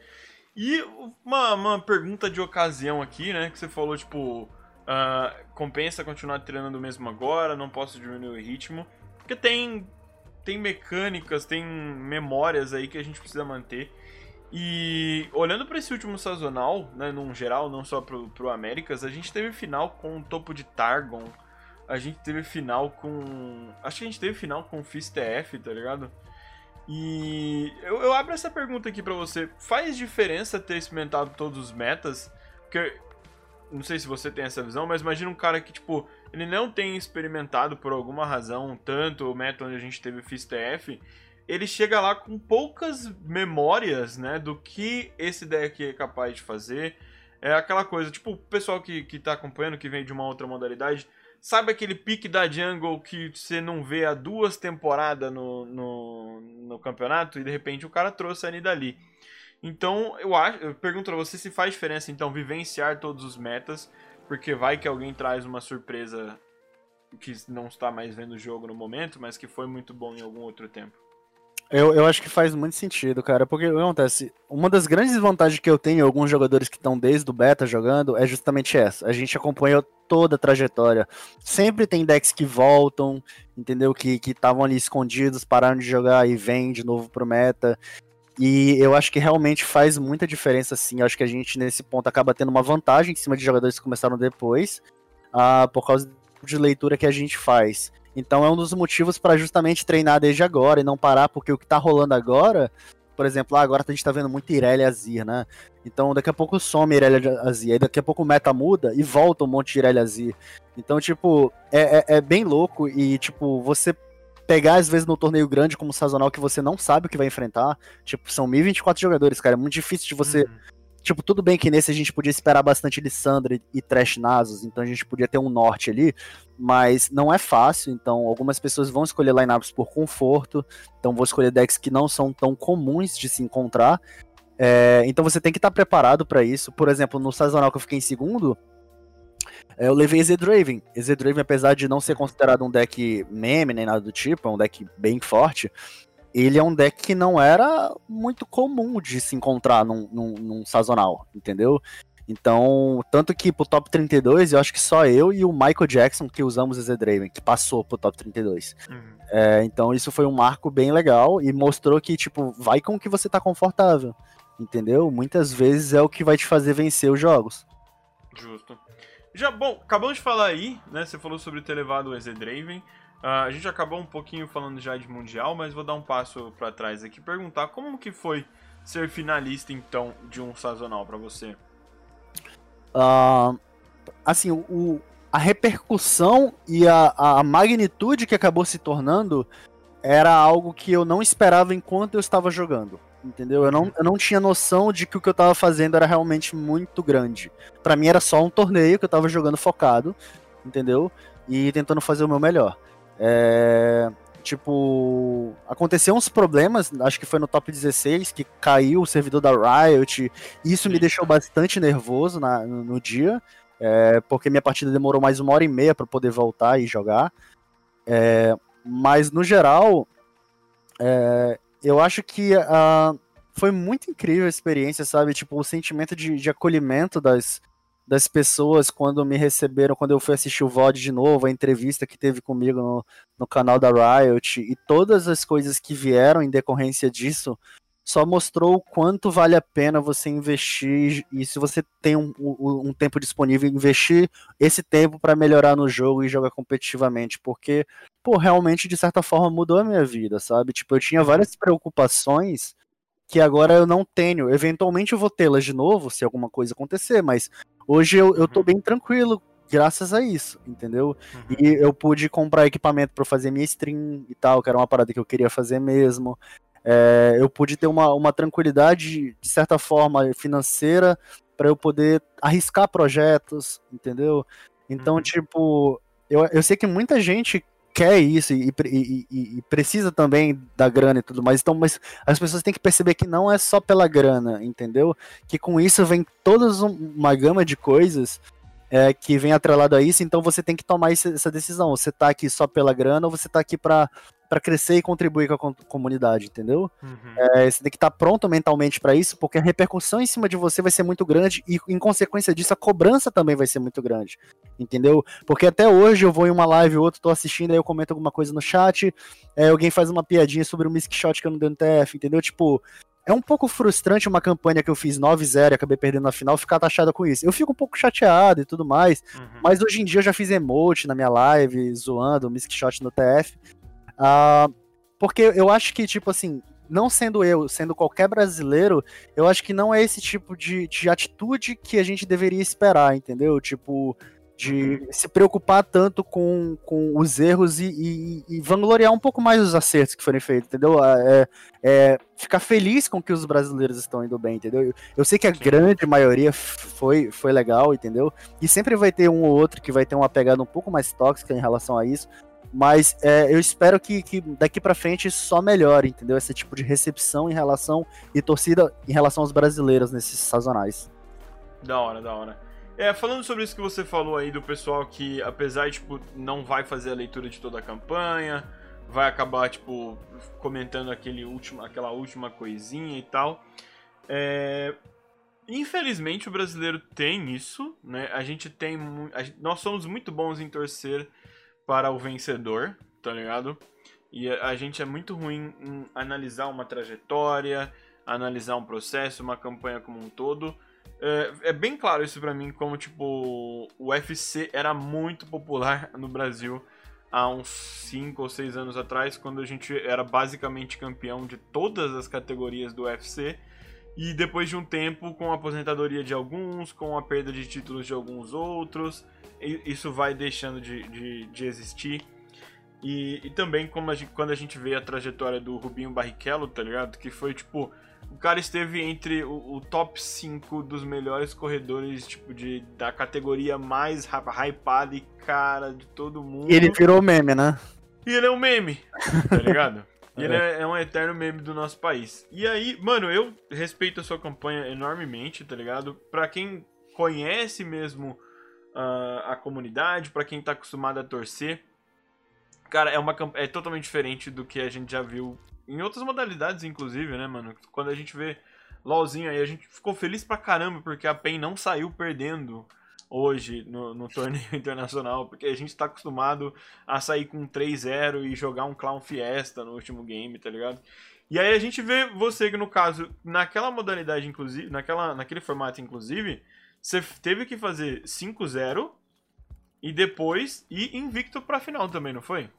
E uma, uma pergunta de ocasião aqui, né? Que você falou, tipo, uh, compensa continuar treinando mesmo agora, não posso diminuir o ritmo. Porque tem, tem mecânicas, tem memórias aí que a gente precisa manter. E olhando para esse último sazonal, né, num geral, não só pro, pro Américas, a gente teve final com o topo de Targon, a gente teve final com. Acho que a gente teve final com o FISTF, tá ligado? E eu, eu abro essa pergunta aqui para você: faz diferença ter experimentado todos os metas? Porque não sei se você tem essa visão, mas imagina um cara que, tipo, ele não tem experimentado por alguma razão tanto o meta onde a gente teve FISTF ele chega lá com poucas memórias, né, do que esse deck é capaz de fazer. É aquela coisa, tipo, o pessoal que, que tá acompanhando, que vem de uma outra modalidade, sabe aquele pique da jungle que você não vê há duas temporadas no, no, no campeonato e de repente o cara trouxe ali dali. Então, eu acho, eu pergunto pra você se faz diferença então vivenciar todos os metas, porque vai que alguém traz uma surpresa que não está mais vendo o jogo no momento, mas que foi muito bom em algum outro tempo. Eu, eu acho que faz muito sentido, cara, porque o que acontece? Uma das grandes vantagens que eu tenho, alguns jogadores que estão desde o beta jogando, é justamente essa. A gente acompanha toda a trajetória. Sempre tem decks que voltam, entendeu? Que estavam ali escondidos, pararam de jogar e vêm de novo pro meta. E eu acho que realmente faz muita diferença, sim. Eu acho que a gente, nesse ponto, acaba tendo uma vantagem em cima de jogadores que começaram depois, uh, por causa de leitura que a gente faz. Então é um dos motivos para justamente treinar desde agora e não parar, porque o que tá rolando agora por exemplo, ah, agora a gente tá vendo muito Irelia Azir, né? Então daqui a pouco some Irelia Azir, aí daqui a pouco o meta muda e volta um monte de Irelia Azir. Então, tipo, é, é, é bem louco e, tipo, você pegar, às vezes, no torneio grande como sazonal que você não sabe o que vai enfrentar. Tipo, são 1024 jogadores, cara. É muito difícil de você. Uhum. Tipo, tudo bem que nesse a gente podia esperar bastante Lissandra e Trash Nasus, então a gente podia ter um norte ali, mas não é fácil, então algumas pessoas vão escolher lineups por conforto, então vou escolher decks que não são tão comuns de se encontrar. É, então você tem que estar preparado para isso. Por exemplo, no sazonal que eu fiquei em segundo, eu levei Z-Draven. Z-Draven, apesar de não ser considerado um deck meme nem nada do tipo, é um deck bem forte, ele é um deck que não era muito comum de se encontrar num, num, num sazonal, entendeu? Então, tanto que pro top 32, eu acho que só eu e o Michael Jackson que usamos o Z-Draven, que passou pro top 32. Uhum. É, então, isso foi um marco bem legal e mostrou que, tipo, vai com o que você tá confortável, entendeu? Muitas vezes é o que vai te fazer vencer os jogos. Justo. Já, bom, acabamos de falar aí, né? Você falou sobre ter levado o EZ Draven. Uh, a gente acabou um pouquinho falando já de Mundial, mas vou dar um passo para trás aqui perguntar como que foi ser finalista, então, de um sazonal para você? Uh, assim, o, a repercussão e a, a magnitude que acabou se tornando era algo que eu não esperava enquanto eu estava jogando entendeu? Eu não, eu não tinha noção de que o que eu tava fazendo era realmente muito grande. para mim era só um torneio que eu tava jogando focado, entendeu? E tentando fazer o meu melhor. É, tipo, aconteceu uns problemas, acho que foi no top 16, que caiu o servidor da Riot, e isso me deixou bastante nervoso na, no, no dia, é, porque minha partida demorou mais uma hora e meia para poder voltar e jogar. É, mas no geral, é, eu acho que uh, foi muito incrível a experiência, sabe? Tipo, o sentimento de, de acolhimento das, das pessoas quando me receberam, quando eu fui assistir o VOD de novo, a entrevista que teve comigo no, no canal da Riot, e todas as coisas que vieram em decorrência disso, só mostrou o quanto vale a pena você investir e se você tem um, um, um tempo disponível, investir esse tempo para melhorar no jogo e jogar competitivamente, porque, pô, realmente de certa forma mudou a minha vida, sabe? Tipo, eu tinha várias preocupações que agora eu não tenho. Eventualmente eu vou tê-las de novo se alguma coisa acontecer, mas hoje eu, eu tô uhum. bem tranquilo graças a isso, entendeu? Uhum. E eu pude comprar equipamento para fazer minha stream e tal, que era uma parada que eu queria fazer mesmo é, eu pude ter uma, uma tranquilidade, de certa forma, financeira, para eu poder arriscar projetos, entendeu? Então, uhum. tipo, eu, eu sei que muita gente quer isso e, e, e, e, precisa também da grana e tudo mais. Então, mas as pessoas têm que perceber que não é só pela grana, entendeu? Que com isso vem toda uma gama de coisas é, que vem atrelado a isso. Então você tem que tomar essa decisão. Você tá aqui só pela grana ou você tá aqui para para crescer e contribuir com a comunidade, entendeu? Uhum. É, você tem que estar tá pronto mentalmente para isso, porque a repercussão em cima de você vai ser muito grande e, em consequência disso, a cobrança também vai ser muito grande, entendeu? Porque até hoje eu vou em uma live ou outra, tô assistindo, aí eu comento alguma coisa no chat, é, alguém faz uma piadinha sobre o Misk Shot que eu não dei no TF, entendeu? Tipo, é um pouco frustrante uma campanha que eu fiz 9-0 e acabei perdendo na final ficar taxada com isso. Eu fico um pouco chateado e tudo mais, uhum. mas hoje em dia eu já fiz emote na minha live, zoando o Misk Shot no TF. Uh, porque eu acho que, tipo assim, não sendo eu, sendo qualquer brasileiro, eu acho que não é esse tipo de, de atitude que a gente deveria esperar, entendeu? Tipo, de se preocupar tanto com, com os erros e, e, e, vangloriar um pouco mais os acertos que forem feitos, entendeu? É, é, ficar feliz com que os brasileiros estão indo bem, entendeu? Eu, eu sei que a grande maioria foi, foi legal, entendeu? E sempre vai ter um ou outro que vai ter uma pegada um pouco mais tóxica em relação a isso, mas é, eu espero que, que daqui para frente só melhore, entendeu? Esse tipo de recepção em relação e torcida em relação aos brasileiros nesses sazonais. Da hora, da hora. É, falando sobre isso que você falou aí do pessoal que, apesar de, tipo, não vai fazer a leitura de toda a campanha, vai acabar, tipo, comentando aquele último, aquela última coisinha e tal. É... Infelizmente o brasileiro tem isso, né? A gente tem. A gente... Nós somos muito bons em torcer para o vencedor, tá ligado? E a gente é muito ruim em analisar uma trajetória, analisar um processo, uma campanha como um todo. É, é bem claro isso para mim, como tipo o UFC era muito popular no Brasil há uns 5 ou 6 anos atrás, quando a gente era basicamente campeão de todas as categorias do UFC. E depois de um tempo, com a aposentadoria de alguns, com a perda de títulos de alguns outros, isso vai deixando de, de, de existir. E, e também como a gente, quando a gente vê a trajetória do Rubinho Barrichello, tá ligado? Que foi tipo. O cara esteve entre o, o top 5 dos melhores corredores, tipo, de, da categoria mais hypada e cara de todo mundo. E ele virou meme, né? E ele é um meme, tá ligado? E ele é, é, um eterno meme do nosso país. E aí, mano, eu respeito a sua campanha enormemente, tá ligado? Pra quem conhece mesmo uh, a comunidade, pra quem tá acostumado a torcer, cara, é, uma, é totalmente diferente do que a gente já viu em outras modalidades, inclusive, né, mano? Quando a gente vê LOLzinho aí, a gente ficou feliz pra caramba porque a PEN não saiu perdendo hoje no, no torneio internacional, porque a gente tá acostumado a sair com 3-0 e jogar um Clown Fiesta no último game, tá ligado? E aí a gente vê você que, no caso, naquela modalidade, inclusive, naquela, naquele formato, inclusive, você teve que fazer 5-0 e depois ir invicto pra final também, não foi?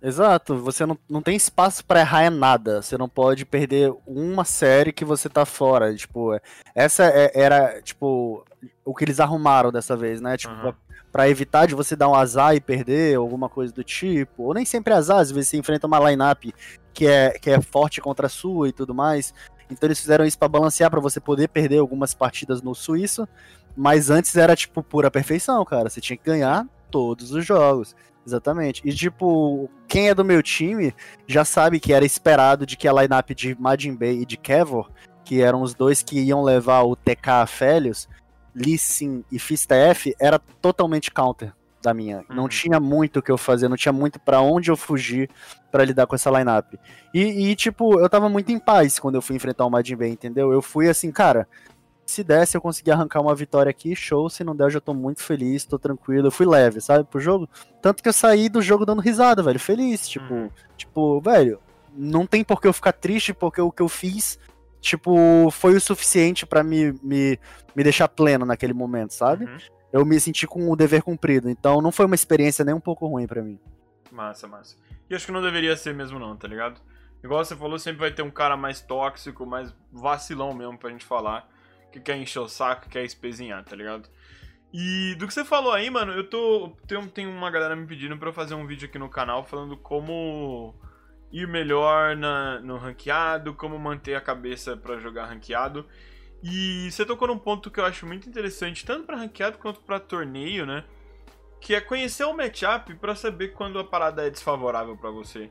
Exato, você não, não tem espaço para errar em nada. Você não pode perder uma série que você tá fora. Tipo, essa é, era, tipo, o que eles arrumaram dessa vez, né? Tipo, uhum. para evitar de você dar um azar e perder, alguma coisa do tipo. Ou nem sempre azar, às vezes você enfrenta uma lineup que é, que é forte contra a sua e tudo mais. Então eles fizeram isso para balancear, para você poder perder algumas partidas no suíço. Mas antes era, tipo, pura perfeição, cara. Você tinha que ganhar todos os jogos. Exatamente. E, tipo, quem é do meu time já sabe que era esperado de que a lineup de Majin Bay e de Kevor, que eram os dois que iam levar o TK a Félios, Lee Sin e Fista F, era totalmente counter da minha. Uhum. Não tinha muito o que eu fazer, não tinha muito para onde eu fugir para lidar com essa lineup. E, e, tipo, eu tava muito em paz quando eu fui enfrentar o Majin Bay, entendeu? Eu fui assim, cara, se desse eu conseguir arrancar uma vitória aqui, show. Se não der, eu já tô muito feliz, tô tranquilo. Eu fui leve, sabe, pro jogo. Tanto que eu saí do jogo dando risada, velho, feliz. Tipo, uhum. tipo, velho, não tem por que eu ficar triste, porque o que eu fiz, tipo, foi o suficiente para me, me, me deixar pleno naquele momento, sabe? Uhum. Eu me senti com o dever cumprido. Então não foi uma experiência nem um pouco ruim para mim. Massa, massa. E acho que não deveria ser mesmo, não, tá ligado? Igual você falou, sempre vai ter um cara mais tóxico, mais vacilão mesmo pra gente falar que quer encher o saco, quer espezinhar, tá ligado? E do que você falou aí, mano, eu tô. Tem, tem uma galera me pedindo pra eu fazer um vídeo aqui no canal falando como ir melhor na, no ranqueado, como manter a cabeça para jogar ranqueado. E você tocou num ponto que eu acho muito interessante, tanto para ranqueado quanto para torneio, né? Que é conhecer o matchup para saber quando a parada é desfavorável para você.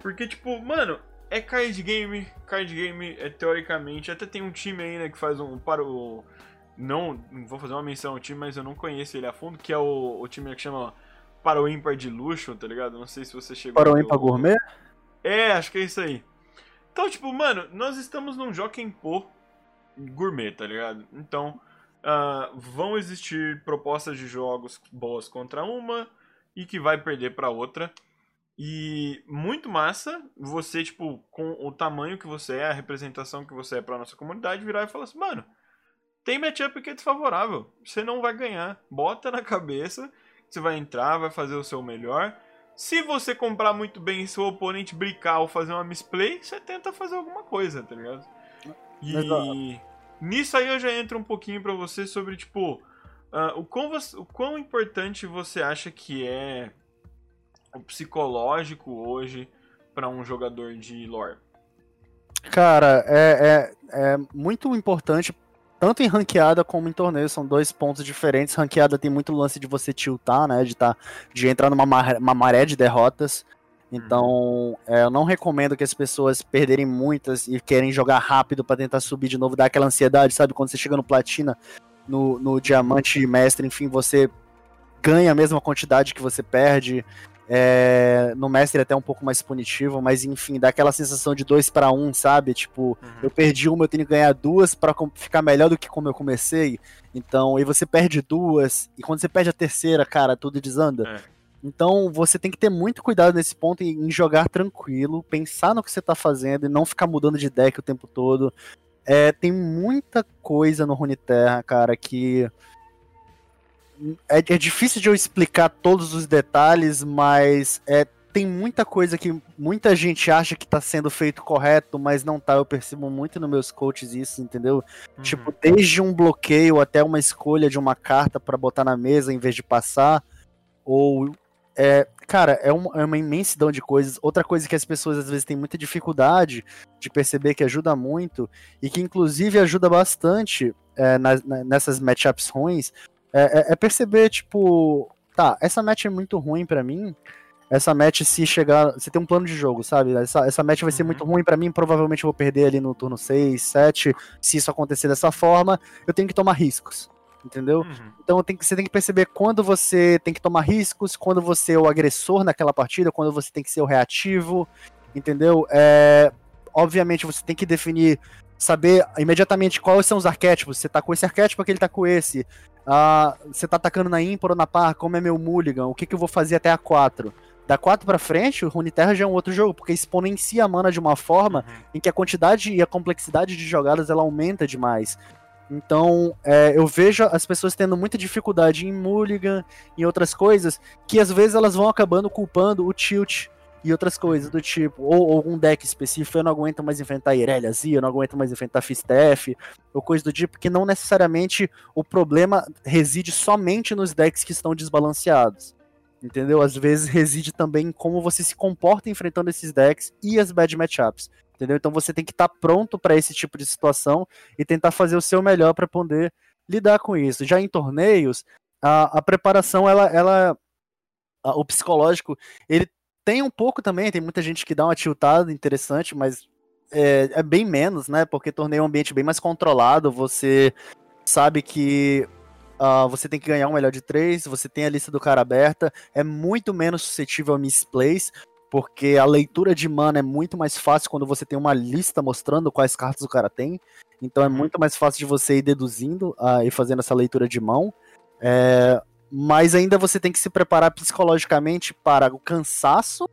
Porque, tipo, mano, é card game. Card game é teoricamente. Até tem um time aí, né, que faz um. Para o. Não, não vou fazer uma menção ao time, mas eu não conheço ele a fundo, que é o, o time que chama Para o Ímpar de Luxo, tá ligado? Não sei se você chegou. Para o Ímpar Gourmet? É, acho que é isso aí. Então, tipo, mano, nós estamos num Jockey Pô gourmet, tá ligado? Então, uh, vão existir propostas de jogos boas contra uma e que vai perder para outra. E muito massa você, tipo, com o tamanho que você é, a representação que você é pra nossa comunidade, virar e falar assim, mano, tem matchup que é desfavorável. Você não vai ganhar. Bota na cabeça, você vai entrar, vai fazer o seu melhor. Se você comprar muito bem e seu oponente brincar ou fazer uma misplay, você tenta fazer alguma coisa, tá ligado? E nisso aí eu já entro um pouquinho pra você sobre, tipo, uh, o, quão, o quão importante você acha que é o psicológico hoje para um jogador de lore? Cara, é, é, é muito importante, tanto em ranqueada como em torneio, são dois pontos diferentes. Ranqueada tem muito lance de você tiltar, né? De, tá, de entrar numa maré, uma maré de derrotas. Então, é, eu não recomendo que as pessoas perderem muitas e querem jogar rápido para tentar subir de novo, dar aquela ansiedade, sabe? Quando você chega no platina, no, no diamante mestre, enfim, você ganha a mesma quantidade que você perde. É, no mestre é até um pouco mais punitivo, mas enfim, dá aquela sensação de dois para um, sabe? Tipo, uhum. eu perdi uma, eu tenho que ganhar duas para ficar melhor do que como eu comecei. Então, e você perde duas, e quando você perde a terceira, cara, tudo desanda. É. Então, você tem que ter muito cuidado nesse ponto em, em, jogar tranquilo, pensar no que você tá fazendo e não ficar mudando de deck o tempo todo. É, tem muita coisa no Runeterra, cara, que é, é difícil de eu explicar todos os detalhes, mas é, tem muita coisa que muita gente acha que tá sendo feito correto, mas não tá. Eu percebo muito nos meus coaches isso, entendeu? Uhum. Tipo, desde um bloqueio até uma escolha de uma carta para botar na mesa em vez de passar. Ou. É, cara, é uma, é uma imensidão de coisas. Outra coisa que as pessoas às vezes têm muita dificuldade de perceber que ajuda muito, e que inclusive ajuda bastante é, nas, nessas matchups ruins, é, é, é perceber, tipo, tá, essa match é muito ruim para mim essa match se chegar. Você tem um plano de jogo, sabe? Essa, essa match vai ser Uhum. muito ruim pra mim, provavelmente eu vou perder ali no turno 6, 7. Se isso acontecer dessa forma, eu tenho que tomar riscos. Entendeu? Uhum. Então tem que, você tem que perceber quando você tem que tomar riscos, quando você é o agressor naquela partida, quando você tem que ser o reativo, entendeu? É, obviamente você tem que definir, saber imediatamente quais são os arquétipos. Você tá com esse arquétipo, aquele tá com esse. Ah, você tá atacando na ímpar ou na par, como é meu mulligan, o que, que eu vou fazer até a 4. Da 4 pra frente, o Runeterra já é um outro jogo, porque exponencia a mana de uma forma Uhum. em que a quantidade e a complexidade de jogadas ela aumenta demais. Então, é, eu vejo as pessoas tendo muita dificuldade em Mulligan e outras coisas, que às vezes elas vão acabando culpando o tilt e outras coisas do tipo, ou, algum deck específico, eu não aguento mais enfrentar Irelia Z, eu não aguento mais enfrentar Fistef, ou coisa do tipo, que não necessariamente o problema reside somente nos decks que estão desbalanceados. Entendeu? Às vezes reside também em como você se comporta enfrentando esses decks e as bad matchups. Entendeu? Então você tem que estar pronto para esse tipo de situação e tentar fazer o seu melhor para poder lidar com isso. Já em torneios, a, a preparação, ela, ela o psicológico, ele tem um pouco também, tem muita gente que dá uma tiltada interessante, mas é, é bem menos, né? Porque torneio é um ambiente bem mais controlado, você sabe que ah, você tem que ganhar um melhor de três, você tem a lista do cara aberta, é muito menos suscetível a misplays, porque a leitura de mana é muito mais fácil quando você tem uma lista mostrando quais cartas o cara tem. Então é Uhum. muito mais fácil de você ir deduzindo ah, e fazendo essa leitura de mão. É, mas ainda você tem que se preparar psicologicamente para o cansaço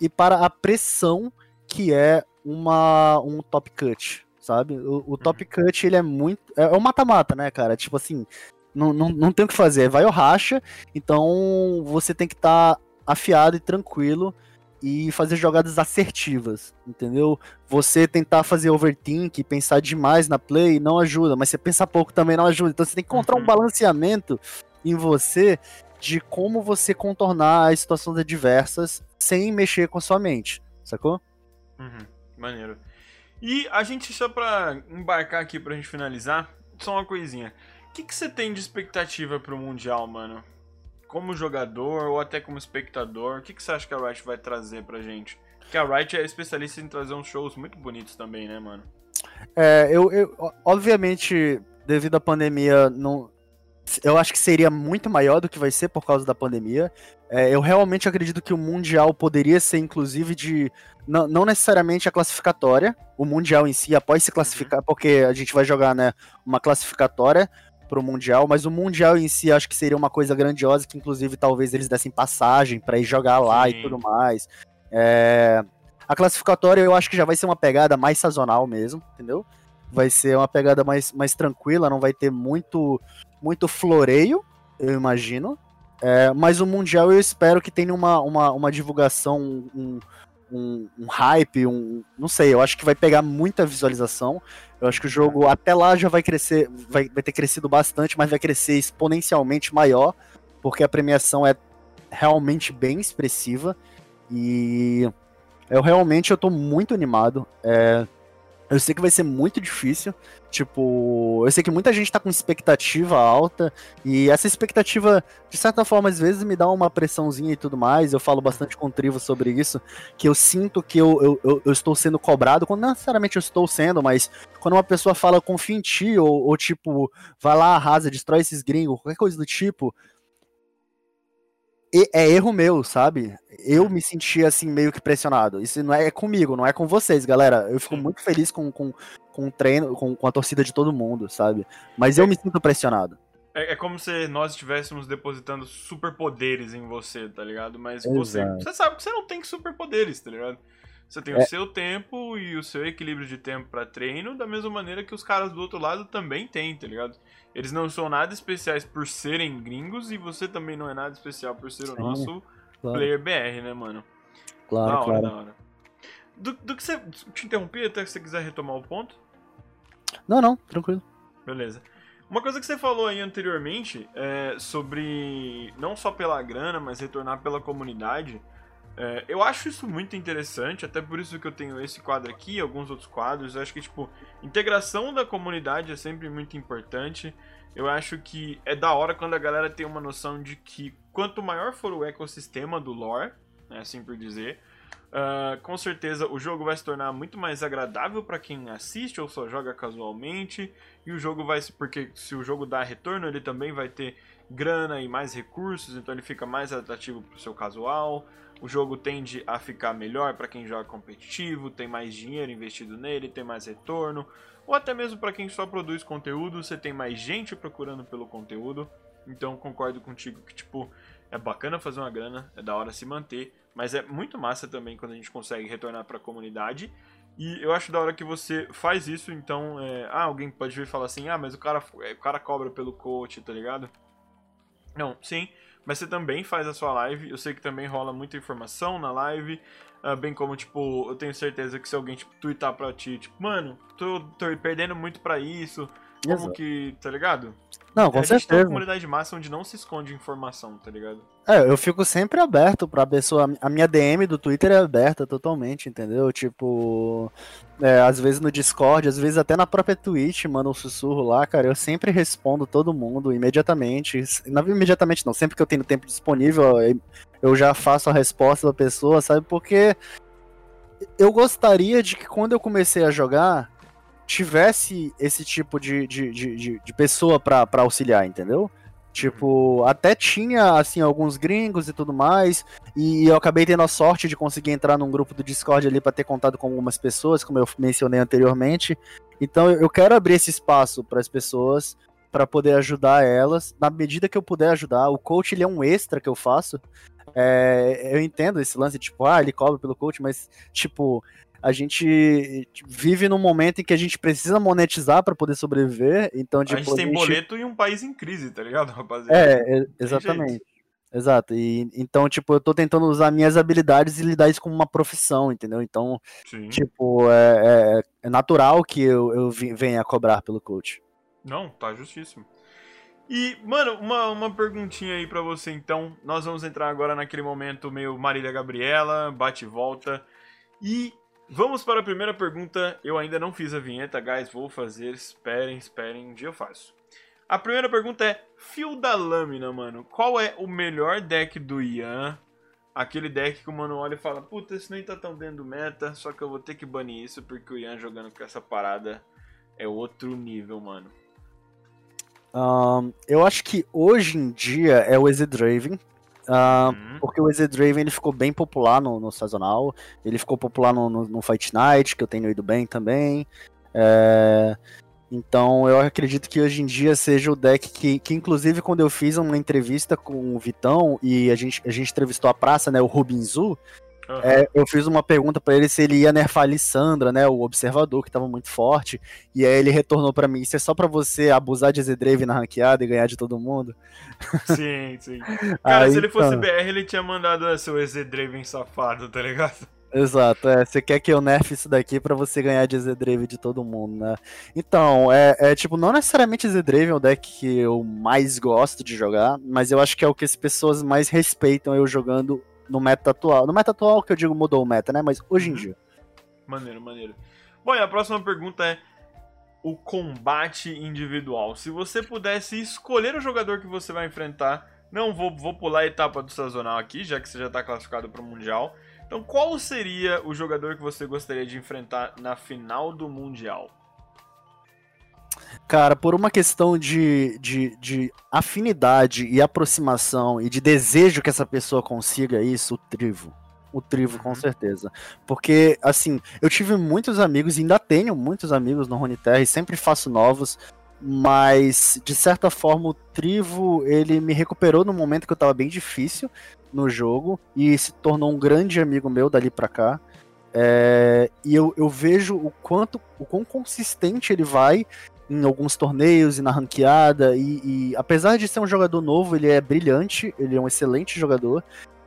e para a pressão que é uma, um top cut, sabe? O, o top cut, ele é muito. É é um mata-mata, né, cara? Tipo assim, não, não, não tem o que fazer, vai ou racha, então você tem que estar afiado e tranquilo e fazer jogadas assertivas, entendeu? Você tentar fazer overthink, pensar demais na play não ajuda, mas você pensar pouco também não ajuda. Então você tem que encontrar Uhum. um balanceamento em você de como você contornar as situações adversas sem mexer com a sua mente, sacou? Uhum, maneiro. E a gente, só pra embarcar aqui pra gente finalizar, só uma coisinha. O que, que você tem de expectativa pro Mundial, mano? Como jogador ou até como espectador, o que, que você acha que a Riot vai trazer pra gente? Porque a Riot é especialista em trazer uns shows muito bonitos também, né, mano? É, eu, eu- obviamente, devido à pandemia, não, eu acho que seria muito maior do que vai ser por causa da pandemia. É, eu realmente acredito que o Mundial poderia ser, inclusive, de. Não, não necessariamente a classificatória, o Mundial em si, após se classificar, porque a gente vai jogar né, uma classificatória pro Mundial, mas o Mundial em si acho que seria uma coisa grandiosa, que inclusive talvez eles dessem passagem para ir jogar lá Sim. e tudo mais. É, a classificatória eu acho que já vai ser uma pegada mais sazonal mesmo, entendeu? Vai ser uma pegada mais, mais tranquila, não vai ter muito, muito floreio, eu imagino. É, mas o Mundial eu espero que tenha uma, uma, uma divulgação, um, um, um hype, um. Não sei, eu acho que vai pegar muita visualização. Eu acho que o jogo até lá já vai crescer, vai, vai ter crescido bastante, mas vai crescer exponencialmente maior, porque a premiação é realmente bem expressiva. E eu realmente eu tô muito animado. É, eu sei que vai ser muito difícil. Tipo, eu sei que muita gente tá com expectativa alta. E essa expectativa, de certa forma, às vezes me dá uma pressãozinha e tudo mais. Eu falo bastante com Trivo sobre isso. Que eu sinto que eu, eu, eu, eu estou sendo cobrado. Quando não necessariamente eu estou sendo, mas quando uma pessoa fala confia em ti, ou, ou tipo, vai lá, arrasa, destrói esses gringos, qualquer coisa do tipo. É erro meu, sabe? Eu me senti assim, meio que pressionado. Isso não é comigo, não é com vocês, galera. Eu fico muito feliz com, com, com o treino, com, com a torcida de todo mundo, sabe? Mas eu me sinto pressionado. É, é como se nós estivéssemos depositando superpoderes em você, tá ligado? Mas você, você sabe que você não tem superpoderes, tá ligado? Você tem É. o seu tempo e o seu equilíbrio de tempo pra treino, da mesma maneira que os caras do outro lado também têm, tá ligado? Eles não são nada especiais por serem gringos e você também não é nada especial por ser o Sim, nosso Claro, player BR, né, mano? claro, da hora, claro. da hora. Do, do que você. Te interrompi até que você quiser retomar o ponto? Não, não, tranquilo. Beleza. Uma coisa que você falou aí anteriormente é sobre não só pela grana, mas retornar pela comunidade. É, eu acho isso muito interessante, até por isso que eu tenho esse quadro aqui e alguns outros quadros. Eu acho que, tipo, integração da comunidade é sempre muito importante. Eu acho que é da hora quando a galera tem uma noção de que quanto maior for o ecossistema do lore, né, assim por dizer, ah, com certeza o jogo vai se tornar muito mais agradável para quem assiste ou só joga casualmente. E o jogo vai. Porque se o jogo dá retorno, ele também vai ter grana e mais recursos, então ele fica mais atrativo pro seu casual. O jogo tende a ficar melhor para quem joga competitivo, tem mais dinheiro investido nele, tem mais retorno. Ou até mesmo para quem só produz conteúdo, você tem mais gente procurando pelo conteúdo. Então concordo contigo que, tipo, é bacana fazer uma grana, é da hora se manter, mas é muito massa também quando a gente consegue retornar para a comunidade. E eu acho da hora que você faz isso, então, é, ah, alguém pode vir falar assim, ah, mas o cara, o cara cobra pelo coach, tá ligado? Não, sim, mas você também faz a sua live, eu sei que também rola muita informação na live, ah, bem como, tipo, eu tenho certeza que se alguém, tipo, twittar pra ti, tipo, mano, tô, tô perdendo muito pra isso, como Exato. que, tá ligado? Não, com a gente tem uma certeza. comunidade massa onde não se esconde informação, tá ligado? É, eu fico sempre aberto pra pessoa. A minha DM do Twitter é aberta totalmente, entendeu? Tipo, é, às vezes no Discord, às vezes até na própria Twitch, manda um sussurro lá, cara. Eu sempre respondo todo mundo imediatamente. Não imediatamente não, sempre que eu tenho tempo disponível, eu já faço a resposta da pessoa, sabe? Porque eu gostaria de que quando eu comecei a jogar, tivesse esse tipo de, de, de, de, pessoa pra auxiliar, entendeu? Tipo, até tinha, assim, alguns gringos e tudo mais, e eu acabei tendo a sorte de conseguir entrar num grupo do Discord ali pra ter contato com algumas pessoas, como eu mencionei anteriormente. Então eu quero abrir esse espaço para as pessoas, pra poder ajudar elas, na medida que eu puder ajudar. O coach, ele é um extra que eu faço. É, eu entendo esse lance, tipo, ah, ele cobra pelo coach, mas, tipo, a gente vive num momento em que a gente precisa monetizar pra poder sobreviver, então, tipo, a gente tem boleto e um país em crise, tá ligado, rapaziada? é, exatamente. Exato. E então, tipo, eu tô tentando usar minhas habilidades e lidar isso como uma profissão, entendeu? Então, Sim. tipo, é, é, é natural que eu, eu venha a cobrar pelo coach. Não, tá justíssimo. E, mano, uma, uma perguntinha aí pra você então. Nós vamos entrar agora naquele momento meio Marília Gabriela, bate e volta. E vamos para a primeira pergunta. Eu ainda não fiz a vinheta, guys. Vou fazer. Esperem, esperem. Um dia eu faço. A primeira pergunta é: Fio da Lâmina, mano. Qual é o melhor deck do Ian? Aquele deck que o mano olha e fala: Puta, esse nem tá tão dentro do meta. Só que eu vou ter que banir isso porque o Ian jogando com essa parada é outro nível, mano. Ahn, eu acho que hoje em dia é o Draven. Ahn, Uhum. porque o Draven ele ficou bem popular no, no sazonal. Ele ficou popular no, no, no Fight Night, que eu tenho ido bem também. É, então eu acredito que hoje em dia seja o deck que, que inclusive, quando eu fiz uma entrevista com o Vitão e a gente, a gente entrevistou a praça, né? O Rubinzu, Aham. é, eu fiz uma pergunta pra ele se ele ia nerfar a Lissandra, né, o observador que tava muito forte, e aí ele retornou pra mim, isso é só pra você abusar de Zedrave na ranqueada e ganhar de todo mundo? Sim, sim. Cara, Aí, se ele fosse então, BR, ele tinha mandado "Ah, seu EZ Draven safado, tá ligado? Exato, é, você quer que eu nerfe isso daqui pra você ganhar de Zedrave de todo mundo, né? Então, é, é tipo, não necessariamente Zedrave é o deck que eu mais gosto de jogar, mas eu acho que é o que as pessoas mais respeitam eu jogando no meta atual. No meta atual que eu digo mudou o meta, né, mas hoje em Uhum. dia. Maneiro, maneiro. Bom, e a próxima pergunta é o combate individual. Se você pudesse escolher o jogador que você vai enfrentar, não vou, vou pular a etapa do sazonal aqui, já que você já está classificado para o Mundial. Então, qual seria o jogador que você gostaria de enfrentar na final do Mundial? Cara, por uma questão de, de, de afinidade e aproximação e de desejo que essa pessoa consiga isso, o Trivo. O Trivo, com Uhum. certeza. Porque, assim, eu tive muitos amigos, e ainda tenho muitos amigos no Runeterra, e sempre faço novos, mas, de certa forma, o Trivo, ele me recuperou no momento que eu tava bem difícil no jogo, e se tornou um grande amigo meu dali pra cá. É, e eu, eu vejo o quanto, o quão consistente ele vai em alguns torneios e na ranqueada. E, e, apesar de ser um jogador novo, ele é brilhante, ele é um excelente jogador.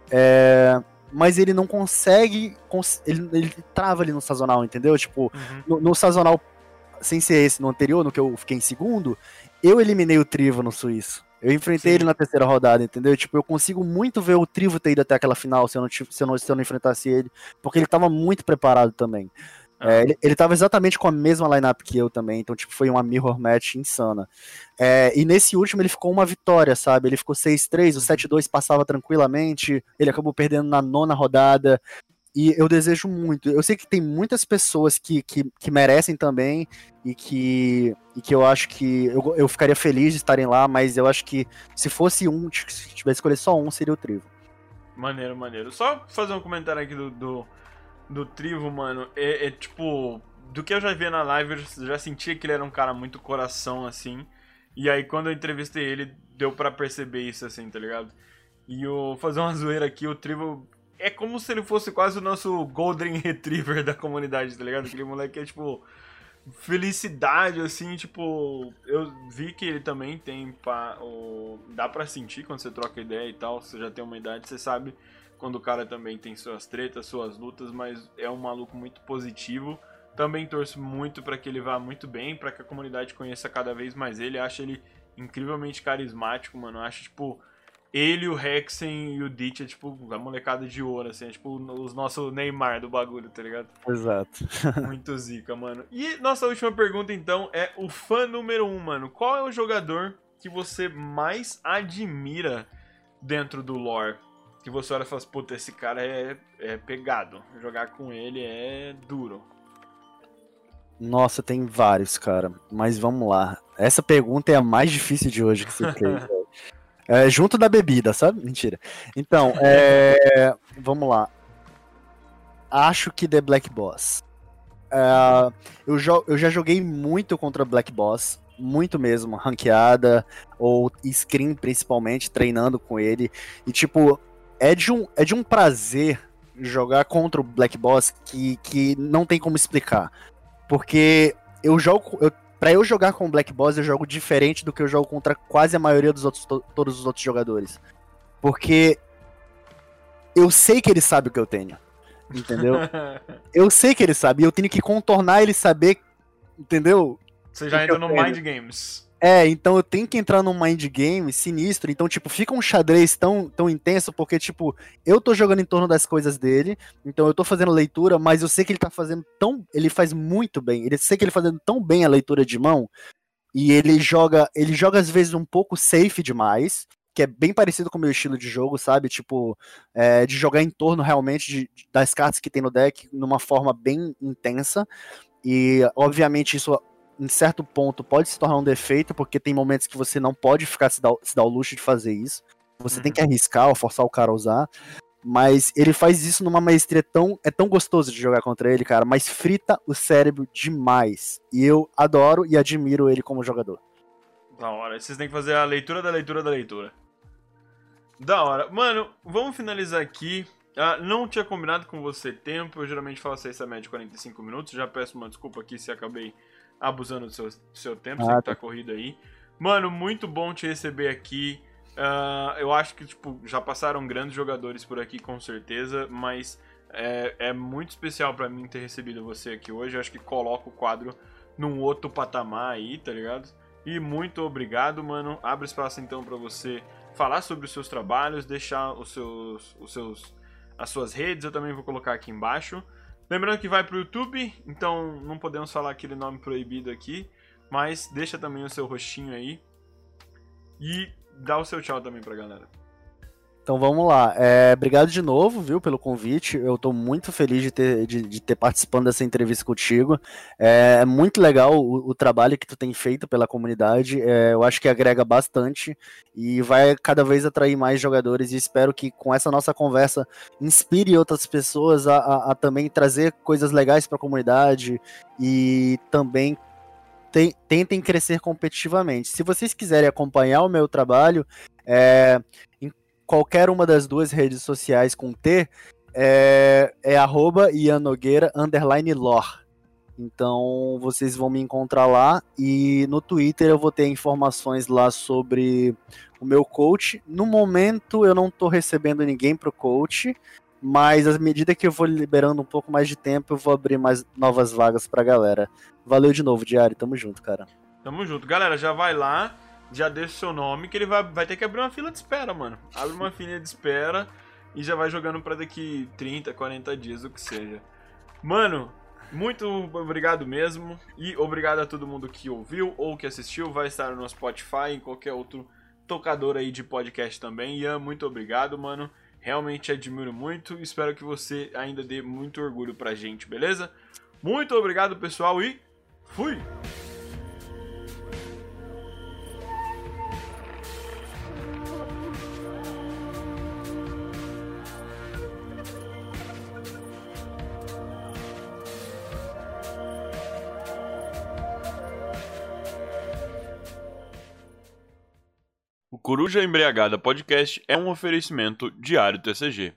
É, mas ele não consegue. Cons ele, ele trava ali no sazonal, entendeu? Tipo, Uhum. no, no sazonal, sem ser esse, no anterior, no que eu fiquei em segundo, eu eliminei o Trivo no Suíço. Eu enfrentei Sim. ele na terceira rodada, entendeu? Tipo, eu consigo muito ver o Trivo ter ido até aquela final se eu não, se eu não, se eu não enfrentasse ele, porque ele tava muito preparado também. É, ele, ele tava exatamente com a mesma lineup que eu também, então, tipo, foi uma mirror match insana. É, e nesse último ele ficou uma vitória, sabe? Ele ficou 6-3, o 7-2 passava tranquilamente, ele acabou perdendo na nona rodada. E eu desejo muito. Eu sei que tem muitas pessoas que, que, que merecem também e que, e que eu acho que eu, eu ficaria feliz de estarem lá, mas eu acho que se fosse um, se tivesse que escolher só um, seria o Trivo. Maneiro, maneiro. Só fazer um comentário aqui do, do, do Trivo, mano. É, é, tipo, do que eu já vi na live, eu já sentia que ele era um cara muito coração, assim. E aí, quando eu entrevistei ele, deu pra perceber isso, assim, tá ligado? E eu fazer uma zoeira aqui, o Trivo. É como se ele fosse quase o nosso Golden Retriever da comunidade, tá ligado? Aquele moleque é tipo. Felicidade, assim, tipo. Eu vi que ele também tem. O, dá pra sentir quando você troca ideia e tal. Você já tem uma idade, você sabe quando o cara também tem suas tretas, suas lutas, mas é um maluco muito positivo. Também torço muito pra que ele vá muito bem, pra que a comunidade conheça cada vez mais ele. Acho ele incrivelmente carismático, mano. Acho, tipo, ele, o Hexen e o Ditch é, tipo, a molecada de ouro, assim. É, tipo, os nossos Neymar do bagulho, tá ligado? Exato. Muito zica, mano. E nossa última pergunta, então, é o fã número um, mano. Qual é o jogador que você mais admira dentro do lore? Que você olha e fala assim, puta, esse cara é, é pegado. Jogar com ele é duro. Nossa, tem vários, cara. Mas vamos lá. Essa pergunta é a mais difícil de hoje que você fez. É, junto da bebida, sabe? Mentira. Então, é, vamos lá. Acho que The Black Boss. É, eu, eu já joguei muito contra Black Boss. Muito mesmo. Ranqueada ou screen, principalmente, treinando com ele. E, tipo, é de um, é de um prazer jogar contra o Black Boss que, que não tem como explicar. Porque eu jogo. Eu, pra eu jogar com o Black Boss, eu jogo diferente do que eu jogo contra quase a maioria dos outros, to- todos os outros jogadores. Porque eu sei que ele sabe o que eu tenho. Entendeu? eu sei que ele sabe. E eu tenho que contornar ele saber. Entendeu? você já entra no tenho? Mind Games. É, então eu tenho que entrar num mind game sinistro. Então, tipo, fica um xadrez tão, tão intenso, porque, tipo, eu tô jogando em torno das coisas dele, então eu tô fazendo leitura, mas eu sei que ele tá fazendo tão. Ele faz muito bem. Ele sei que ele fazendo tão bem a leitura de mão. E ele joga. Ele joga, às vezes, um pouco safe demais. Que é bem parecido com o meu estilo de jogo, sabe? Tipo, é, de jogar em torno realmente de- das cartas que tem no deck numa forma bem intensa. E, obviamente, isso em certo ponto pode se tornar um defeito, porque tem momentos que você não pode ficar se dar, se dar o luxo de fazer isso. Você tem Uhum. que arriscar ou forçar o cara a usar. Mas ele faz isso numa maestria tão. É tão gostoso de jogar contra ele, cara, mas frita o cérebro demais. E eu adoro e admiro ele como jogador. Da hora. Vocês têm que fazer a leitura da leitura da leitura. Da hora. Mano, vamos finalizar aqui. Ah, não tinha combinado com você tempo. Eu geralmente faço essa média de 45 minutos. Já peço uma desculpa aqui se acabei abusando do seu, do seu tempo. Sei Ah, que tá corrido aí. Mano, muito bom te receber aqui. Ah, eu acho que, tipo, já passaram grandes jogadores por aqui, com certeza. Mas é, é muito especial pra mim ter recebido você aqui hoje. Eu acho que coloca o quadro num outro patamar aí, tá ligado? E muito obrigado, mano. Abre espaço então pra você falar sobre os seus trabalhos, deixar os seus, os seus, as suas redes. Eu também vou colocar aqui embaixo. Lembrando que vai pro YouTube, então não podemos falar aquele nome proibido aqui, mas deixa também o seu rostinho aí e dá o seu tchau também pra galera. Então vamos lá. É, obrigado de novo, viu, pelo convite. Eu tô muito feliz de ter, de, de ter participando dessa entrevista contigo. É, é muito legal o, o trabalho que tu tem feito pela comunidade. É, eu acho que agrega bastante e vai cada vez atrair mais jogadores. E espero que com essa nossa conversa inspire outras pessoas a, a- a também trazer coisas legais para a comunidade e também te- tentem crescer competitivamente. Se vocês quiserem acompanhar o meu trabalho, é, em qualquer uma das duas redes sociais com T, é, é arroba Ian Nogueira, underline lore. Então vocês vão me encontrar lá e no Twitter eu vou ter informações lá sobre o meu coach. No momento eu não estou recebendo ninguém pro coach, mas à medida que eu vou liberando um pouco mais de tempo, eu vou abrir mais novas vagas pra galera. Valeu de novo, Diário. Tamo junto, cara. Tamo junto. Galera, já vai lá, já deixa o seu nome, que ele vai, vai ter que abrir uma fila de espera, mano. Abre uma fila de espera e já vai jogando pra daqui 30, 40 dias, o que seja. Mano, muito obrigado mesmo. E obrigado a todo mundo que ouviu ou que assistiu. Vai estar no Spotify, em qualquer outro tocador aí de podcast também. Ian, muito obrigado, mano. Realmente admiro muito. Espero que você ainda dê muito orgulho pra gente, beleza? Muito obrigado, pessoal, e fui! Coruja Embriagada Podcast é um oferecimento diário TCG.